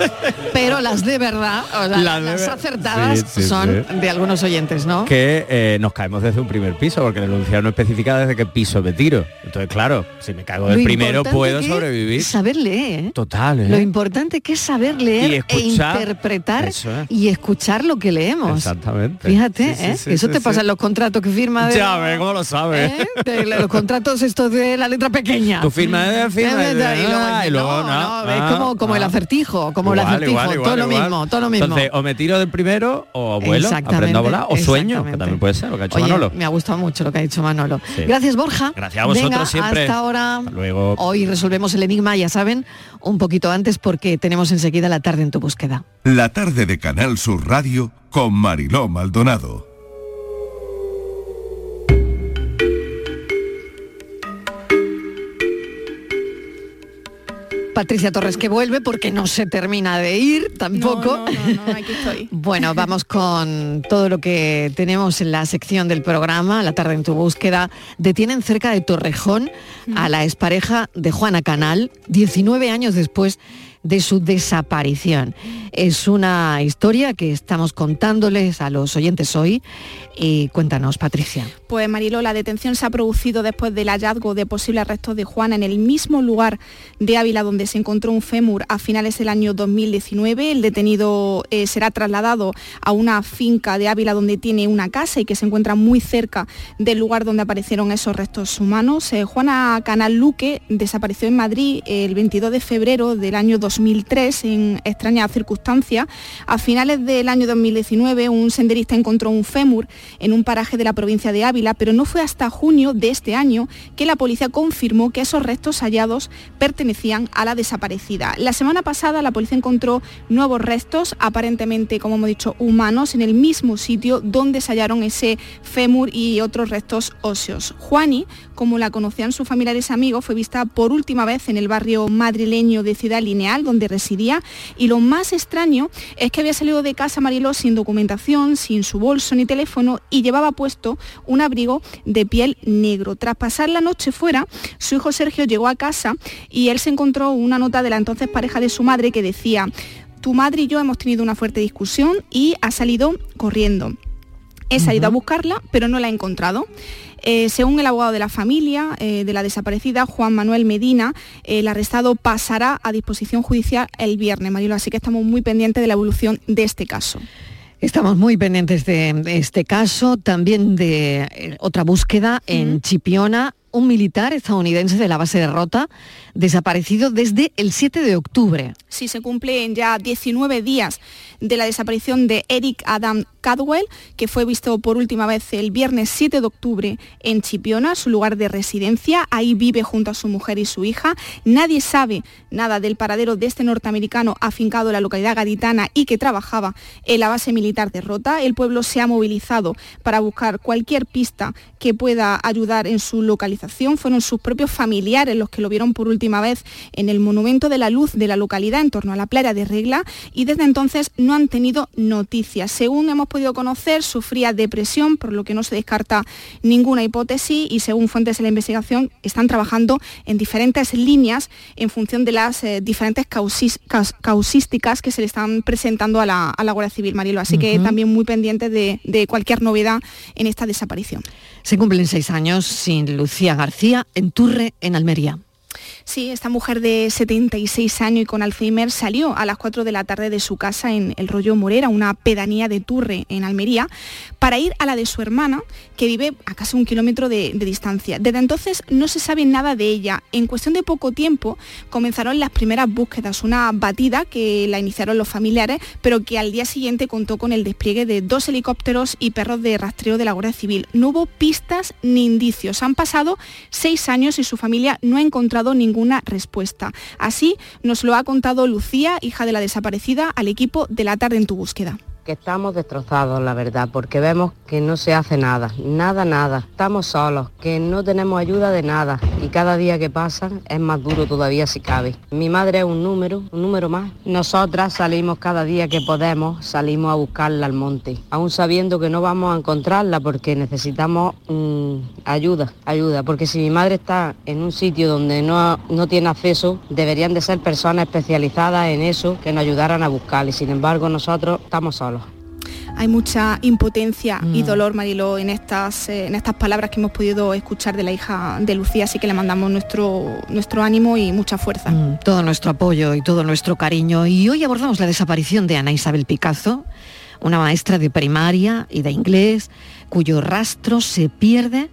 pero las de verdad, o sea, Las de acertadas Sí, sí, son sí. de algunos oyentes, ¿no? que eh, nos caemos desde un primer piso, porque el enunciado no especifica desde qué piso me tiro. Entonces, claro, si me cago del Lo primero puedo sobrevivir. Saber leer. Total, ¿eh? Lo importante que es saber leer Y e escuchar. interpretar Eso es. y escuchar lo que leemos. Exactamente. Fíjate, eso te pasa en los contratos que firma de, Ya ves cómo lo sabes. de los contratos estos de la letra pequeña. Tu firma firma Eh, de- y luego, ah, y luego no, no, no, es ah, como, como el ah. acertijo, como el Igual, acertijo, igual, todo igual, lo mismo, todo lo mismo. Entonces, o me tiro del primero o vuelo, Exactamente, aprendo a volar, o sueño, que también puede ser lo que ha hecho Oye, Manolo. me ha gustado mucho lo que ha dicho Manolo. Sí. Gracias, Borja. Gracias a vosotros Venga, siempre. Hasta ahora. Hasta luego. Hoy resolvemos el enigma, ya saben, un poquito antes porque tenemos enseguida la tarde en tu búsqueda. La tarde de Canal Sur Radio con Mariló Maldonado. Patricia Torres que vuelve porque no se termina de ir tampoco. No, no, no, aquí estoy. Bueno, vamos con todo lo que tenemos en la sección del programa, La tarde en tu búsqueda. Detienen cerca de Torrejón a la expareja de Juana Canal, 19 años después de su desaparición. Es una historia que estamos contándoles a los oyentes hoy. Cuéntanos, Patricia. Pues Marilo, la detención se ha producido después del hallazgo de posibles restos de Juana en el mismo lugar de Ávila donde se encontró un fémur a finales del año 2019. El detenido eh, será trasladado a una finca de Ávila donde tiene una casa y que se encuentra muy cerca del lugar donde aparecieron esos restos humanos. Eh, Juana Canal Luque desapareció en Madrid el 22 de febrero del año 2003 en extrañas circunstancias. A finales del año 2019 un senderista encontró un fémur en un paraje de la provincia de Ávila, pero no fue hasta junio de este año que la policía confirmó que esos restos hallados pertenecían a la desaparecida. La semana pasada la policía encontró nuevos restos, aparentemente, como hemos dicho, humanos, en el mismo sitio donde se hallaron ese fémur y otros restos óseos. Juani, como la conocían sus familiares y amigos, fue vista por última vez en el barrio madrileño de Ciudad Lineal, donde residía, y lo más extraño es que había salido de casa Mariló sin documentación, sin su bolso ni teléfono y llevaba puesto un abrigo de piel negro. Tras pasar la noche fuera, su hijo Sergio llegó a casa y él se encontró una nota de la entonces pareja de su madre que decía, tu madre y yo hemos tenido una fuerte discusión y ha salido corriendo. He salido a buscarla, pero no la he encontrado. Eh, según el abogado de la familia eh, de la desaparecida, Juan Manuel Medina, el arrestado pasará a disposición judicial el viernes, Marilo, así que estamos muy pendientes de la evolución de este caso. Estamos muy pendientes de este caso, también de eh, otra búsqueda en Chipiona, un militar estadounidense de la base de Rota, desaparecido desde el 7 de octubre. Sí, se cumplen ya 19 días de la desaparición de Eric Adam Cadwell, que fue visto por última vez el viernes 7 de octubre en Chipiona, su lugar de residencia. Ahí vive junto a su mujer y su hija. Nadie sabe nada del paradero de este norteamericano afincado en la localidad gaditana y que trabajaba en la base militar de Rota. El pueblo se ha movilizado para buscar cualquier pista que pueda ayudar en su localización. Fueron sus propios familiares los que lo vieron por última vez en el Monumento de la Luz de la localidad en torno a la playa de Regla y desde entonces no han tenido noticias. Según hemos podido conocer, sufría depresión, por lo que no se descarta ninguna hipótesis y según fuentes de la investigación están trabajando en diferentes líneas en función de las eh, diferentes causis- caus- causísticas que se le están presentando a la, a la Guardia Civil Marilo. Así que también muy pendientes de, de cualquier novedad en esta desaparición. Se cumplen seis años sin Lucía García en Turre, en Almería. Sí, esta mujer de 76 años y con Alzheimer salió a las 4 de la tarde de su casa en el Rollo Morera, una pedanía de Turre en Almería, para ir a la de su hermana, que vive a casi un kilómetro de, de distancia. Desde entonces no se sabe nada de ella. En cuestión de poco tiempo comenzaron las primeras búsquedas, una batida que la iniciaron los familiares, pero que al día siguiente contó con el despliegue de dos helicópteros y perros de rastreo de la Guardia Civil. No hubo pistas ni indicios. Han pasado seis años y su familia no ha encontrado respuesta. Así nos lo ha contado Lucía, hija de la desaparecida, al equipo de la tarde en tu búsqueda. Que estamos destrozados, la verdad, porque vemos que no se hace nada, nada, nada. Estamos solos, que no tenemos ayuda de nada y cada día que pasa es más duro todavía si cabe. Mi madre es un número, un número más. Nosotras salimos cada día que podemos, salimos a buscarla al monte, aún sabiendo que no vamos a encontrarla porque necesitamos mm, ayuda, ayuda, porque si mi madre está en un sitio donde no, no tiene acceso, deberían de ser personas especializadas en eso que nos ayudaran a buscarla y sin embargo nosotros estamos solos. Hay mucha impotencia y Mm. dolor, Mariló, en estas, eh, en estas palabras que hemos podido escuchar de la hija de Lucía, así que le mandamos nuestro, nuestro ánimo y mucha fuerza. Mm, Todo nuestro apoyo y todo nuestro cariño. Y hoy abordamos la desaparición de Ana Isabel Picazo, una maestra de primaria y de inglés, cuyo rastro se pierde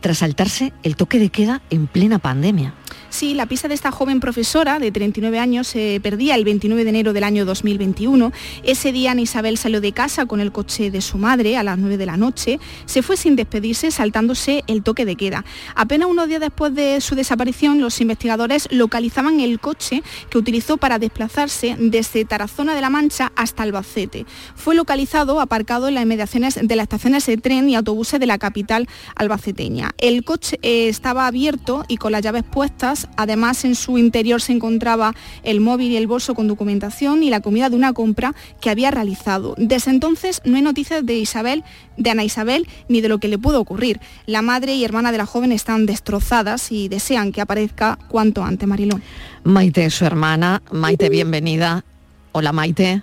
tras saltarse el toque de queda en plena pandemia. Sí, la pista de esta joven profesora de 39 años se perdía el 29 de enero del año 2021. Ese día Ana Isabel salió de casa con el coche de su madre a las 9 de la noche. Se fue sin despedirse saltándose el toque de queda. Apenas unos días después de su desaparición, los investigadores localizaban el coche que utilizó para desplazarse desde Tarazona de la Mancha hasta Albacete. Fue localizado aparcado en las inmediaciones de las estaciones de tren y autobuses de la capital albaceteña. El coche eh, estaba abierto y con las llaves puestas. Además, en su interior se encontraba el móvil y el bolso con documentación y la comida de una compra que había realizado. Desde entonces no hay noticias de Isabel, de Ana Isabel, ni de lo que le pudo ocurrir. La madre y hermana de la joven están destrozadas y desean que aparezca cuanto antes, Marilón. Maite, su hermana. Maite, bienvenida. Hola, Maite.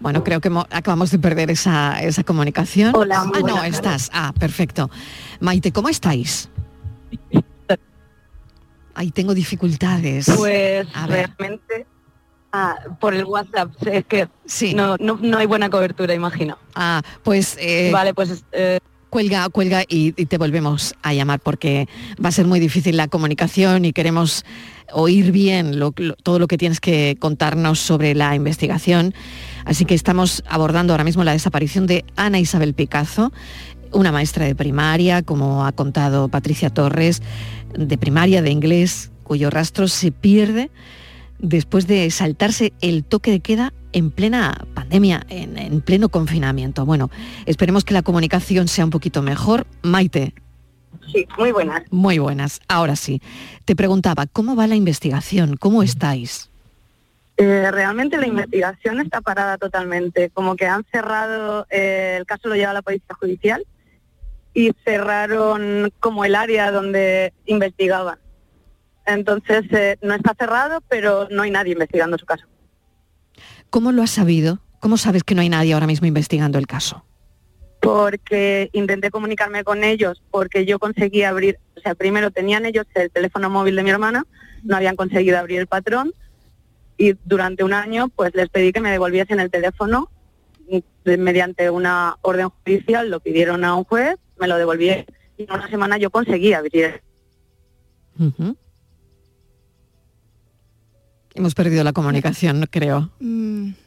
Bueno, creo que mo- acabamos de perder esa, esa comunicación. Hola, Ah, no, estás. Ah, perfecto. Maite, ¿cómo estáis? Ahí tengo dificultades. Pues A realmente ah, por el WhatsApp es que no, no, no hay buena cobertura, imagino. Ah, pues... eh, Vale, pues... Cuelga, cuelga y, y te volvemos a llamar porque va a ser muy difícil la comunicación y queremos oír bien lo- lo- todo lo que tienes que contarnos sobre la investigación. Así que estamos abordando ahora mismo la desaparición de Ana Isabel Picazo, una maestra de primaria, como ha contado Patricia Torres, de primaria de inglés, cuyo rastro se pierde después de saltarse el toque de queda en plena pandemia, en, en pleno confinamiento. Bueno, esperemos que la comunicación sea un poquito mejor. Maite. Sí, muy buenas. Muy buenas. Ahora sí. Te preguntaba, ¿cómo va la investigación? ¿Cómo estáis? Eh, realmente la investigación está parada totalmente, como que han cerrado, eh, el caso lo lleva la Policía Judicial y cerraron como el área donde investigaban. Entonces eh, no está cerrado, pero no hay nadie investigando su caso. ¿Cómo lo has sabido? ¿Cómo sabes que no hay nadie ahora mismo investigando el caso? Porque intenté comunicarme con ellos, porque yo conseguí abrir, o sea, primero tenían ellos el teléfono móvil de mi hermana, no habían conseguido abrir el patrón y durante un año pues les pedí que me devolviesen el teléfono y, mediante una orden judicial, lo pidieron a un juez, me lo devolví y en una semana yo conseguí abrir. Hemos perdido la comunicación, creo.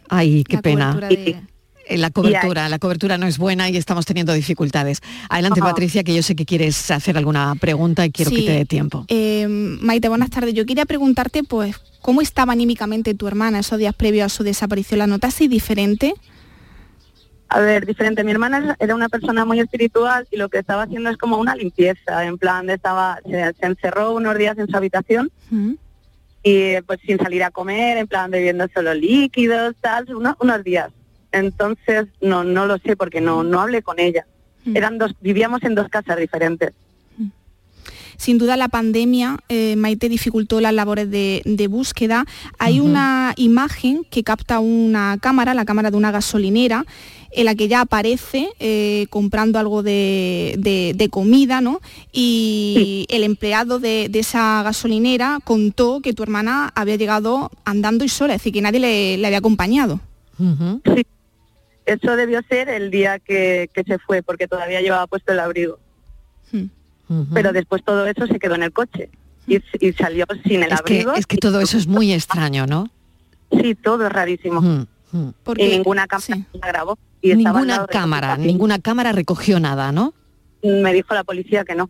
Ay, qué la pena. cobertura de- Eh, La cobertura, la cobertura no es buena y estamos teniendo dificultades. Adelante, Ajá. Patricia, que yo sé que quieres hacer alguna pregunta y quiero que te dé tiempo. Eh, Maite, buenas tardes. Yo quería preguntarte, pues, ¿cómo estaba anímicamente tu hermana esos días previos a su desaparición? ¿La notaste diferente? A ver, diferente. Mi hermana era una persona muy espiritual y lo que estaba haciendo es como una limpieza, en plan, estaba, se, se encerró unos días en su habitación y pues sin salir a comer, en plan bebiendo solo líquidos, tal, uno- unos días. Entonces no no lo sé porque no no hablé con ella. Eran dos, vivíamos en dos casas diferentes. Sin duda la pandemia, eh, Maite, dificultó las labores de, de búsqueda. Hay una imagen que capta una cámara, la cámara de una gasolinera, en la que ya aparece eh, comprando algo de, de- de comida, ¿no? Y el empleado de, de esa gasolinera contó que tu hermana había llegado andando y sola, es decir, que nadie le, le había acompañado. Sí. Eso debió ser el día que, que se fue porque todavía llevaba puesto el abrigo. Pero después todo eso se quedó en el coche y, y salió sin el Es que, abrigo. es que todo eso es muy extraño, ¿no? Sí, todo es rarísimo. Porque- y ninguna cámara la grabó. Y Ninguna cámara, ninguna cámara recogió nada, ¿no? Me dijo la policía que no.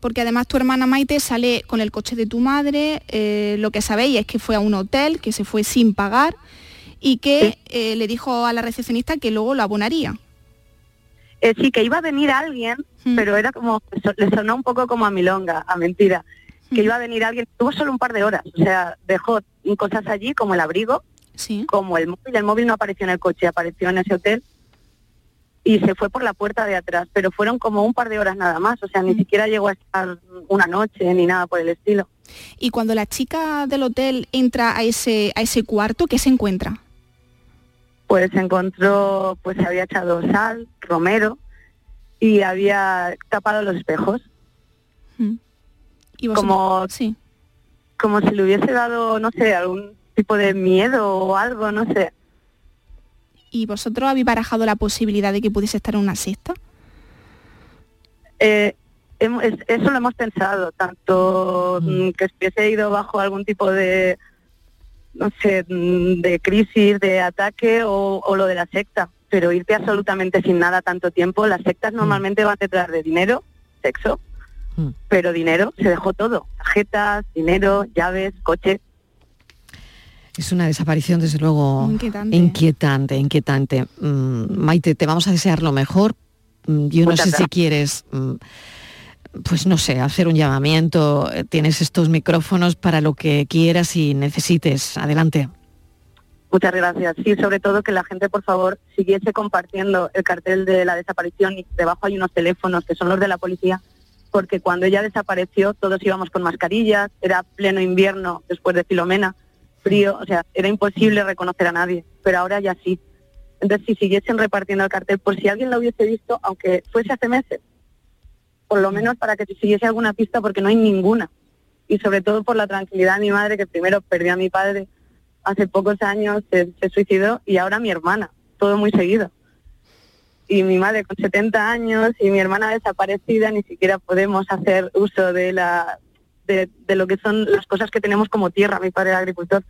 Porque además tu hermana Maite sale con el coche de tu madre, eh, lo que sabéis es que fue a un hotel, que se fue sin pagar y que eh, le dijo a la recepcionista que luego lo abonaría. Eh, sí, que iba a venir alguien, Mm. pero era como, le sonó un poco como a milonga, a mentira. Que iba a venir alguien, tuvo solo un par de horas, o sea, dejó cosas allí como el abrigo, como el móvil, el móvil no apareció en el coche, apareció en ese hotel y se fue por la puerta de atrás, pero fueron como un par de horas nada más, o sea, ni siquiera llegó a estar una noche ni nada por el estilo. Y cuando la chica del hotel entra a ese, a ese cuarto, ¿qué se encuentra? Pues se encontró, pues se había echado sal, romero y había tapado los espejos. Y como, sí. como si le hubiese dado, no sé, algún tipo de miedo o algo, no sé. ¿Y vosotros habéis barajado la posibilidad de que pudiese estar en una cesta? Eh, eso lo hemos pensado, tanto mm, que se hubiese ido bajo algún tipo de, no sé, mm, de crisis, de ataque o, o lo de la secta, pero irte absolutamente sin nada tanto tiempo, las sectas normalmente van detrás de dinero, sexo, pero dinero, se dejó todo, tarjetas, dinero, llaves, coche. Es una desaparición, desde luego, inquietante. inquietante. inquietante. Mm, Maite, te vamos a desear lo mejor. Mm, Yo no Muchas sé si quieres, mm, pues no sé, hacer un llamamiento. Eh, Tienes estos micrófonos para lo que quieras y necesites. Adelante. Muchas gracias. Sí, sobre todo que la gente, por favor, siguiese compartiendo el cartel de la desaparición y debajo hay unos teléfonos que son los de la policía, porque cuando ella desapareció todos íbamos con mascarillas, era pleno invierno después de Filomena, frío, o sea, era imposible reconocer a nadie, pero ahora ya sí. Entonces, si siguiesen repartiendo el cartel, por si alguien lo hubiese visto, aunque fuese hace meses, por lo menos para que se siguiese alguna pista, porque no hay ninguna. Y sobre todo por la tranquilidad de mi madre, que primero perdió a mi padre hace pocos años, se, se suicidó, y ahora mi hermana, todo muy seguido. Y mi madre con 70 años y mi hermana desaparecida, ni siquiera podemos hacer uso de la de, de lo que son las cosas que tenemos como tierra, mi padre era agricultor,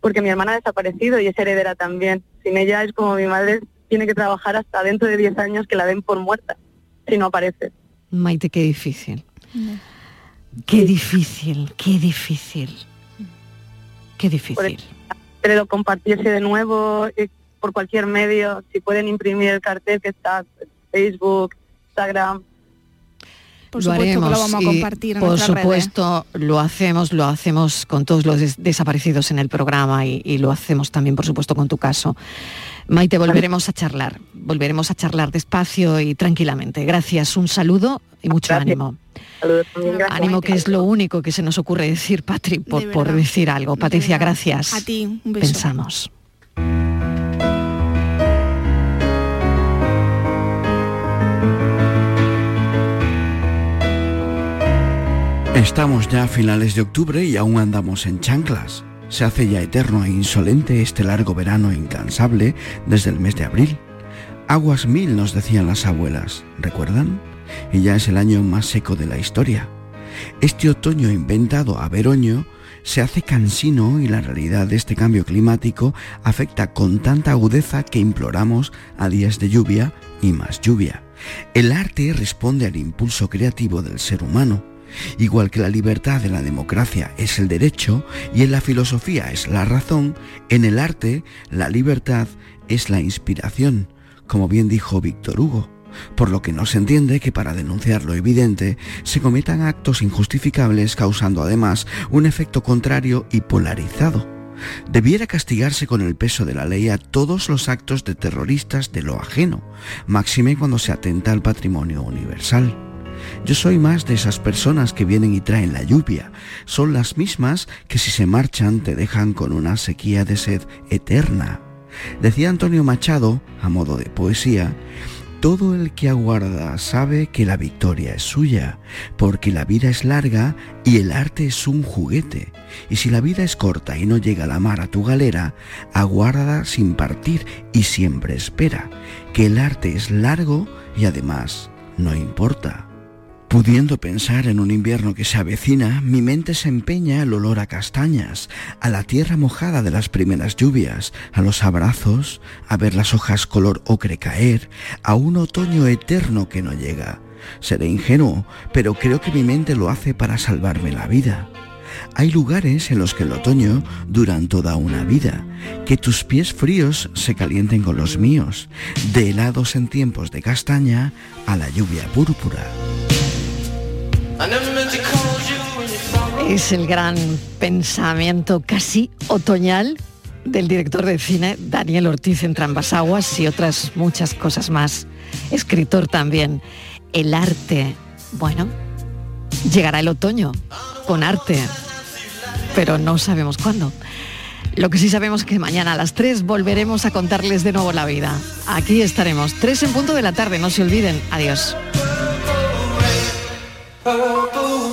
porque mi hermana ha desaparecido y es heredera también. Sin ella es como mi madre tiene que trabajar hasta dentro de 10 años que la den por muerta, si no aparece. Maite, qué difícil. Qué difícil, qué difícil. Qué difícil. Pero compartirse de nuevo eh, por cualquier medio, si pueden imprimir el cartel que está en Facebook, Instagram. Por lo supuesto que lo haremos vamos a y, compartir en por redes. supuesto lo hacemos lo hacemos con todos los des- desaparecidos en el programa y, y lo hacemos también por supuesto con tu caso. Maite volveremos a charlar volveremos a charlar despacio y tranquilamente. Gracias un saludo y mucho ánimo. Ánimo que es lo único que se nos ocurre decir Patri por, De por verdad. decir algo. Patricia gracias. A ti, un beso. pensamos Estamos ya a finales de octubre y aún andamos en chanclas. Se hace ya eterno e insolente este largo verano incansable desde el mes de abril. Aguas mil nos decían las abuelas, ¿recuerdan? Y ya es el año más seco de la historia. Este otoño inventado a veroño se hace cansino y la realidad de este cambio climático afecta con tanta agudeza que imploramos a días de lluvia y más lluvia. El arte responde al impulso creativo del ser humano. Igual que la libertad en la democracia es el derecho y en la filosofía es la razón, en el arte la libertad es la inspiración, como bien dijo Víctor Hugo, por lo que no se entiende que para denunciar lo evidente se cometan actos injustificables causando además un efecto contrario y polarizado. Debiera castigarse con el peso de la ley a todos los actos de terroristas de lo ajeno, máxime cuando se atenta al patrimonio universal. Yo soy más de esas personas que vienen y traen la lluvia. Son las mismas que si se marchan te dejan con una sequía de sed eterna. Decía Antonio Machado, a modo de poesía, todo el que aguarda sabe que la victoria es suya, porque la vida es larga y el arte es un juguete. Y si la vida es corta y no llega la mar a tu galera, aguarda sin partir y siempre espera, que el arte es largo y además no importa. Pudiendo pensar en un invierno que se avecina, mi mente se empeña al olor a castañas, a la tierra mojada de las primeras lluvias, a los abrazos, a ver las hojas color ocre caer, a un otoño eterno que no llega. Seré ingenuo, pero creo que mi mente lo hace para salvarme la vida. Hay lugares en los que el otoño duran toda una vida. Que tus pies fríos se calienten con los míos. De helados en tiempos de castaña a la lluvia púrpura. Es el gran pensamiento casi otoñal del director de cine Daniel Ortiz ambas aguas y otras muchas cosas más. Escritor también. El arte. Bueno, llegará el otoño con arte, pero no sabemos cuándo. Lo que sí sabemos es que mañana a las 3 volveremos a contarles de nuevo la vida. Aquí estaremos, 3 en punto de la tarde, no se olviden. Adiós. purple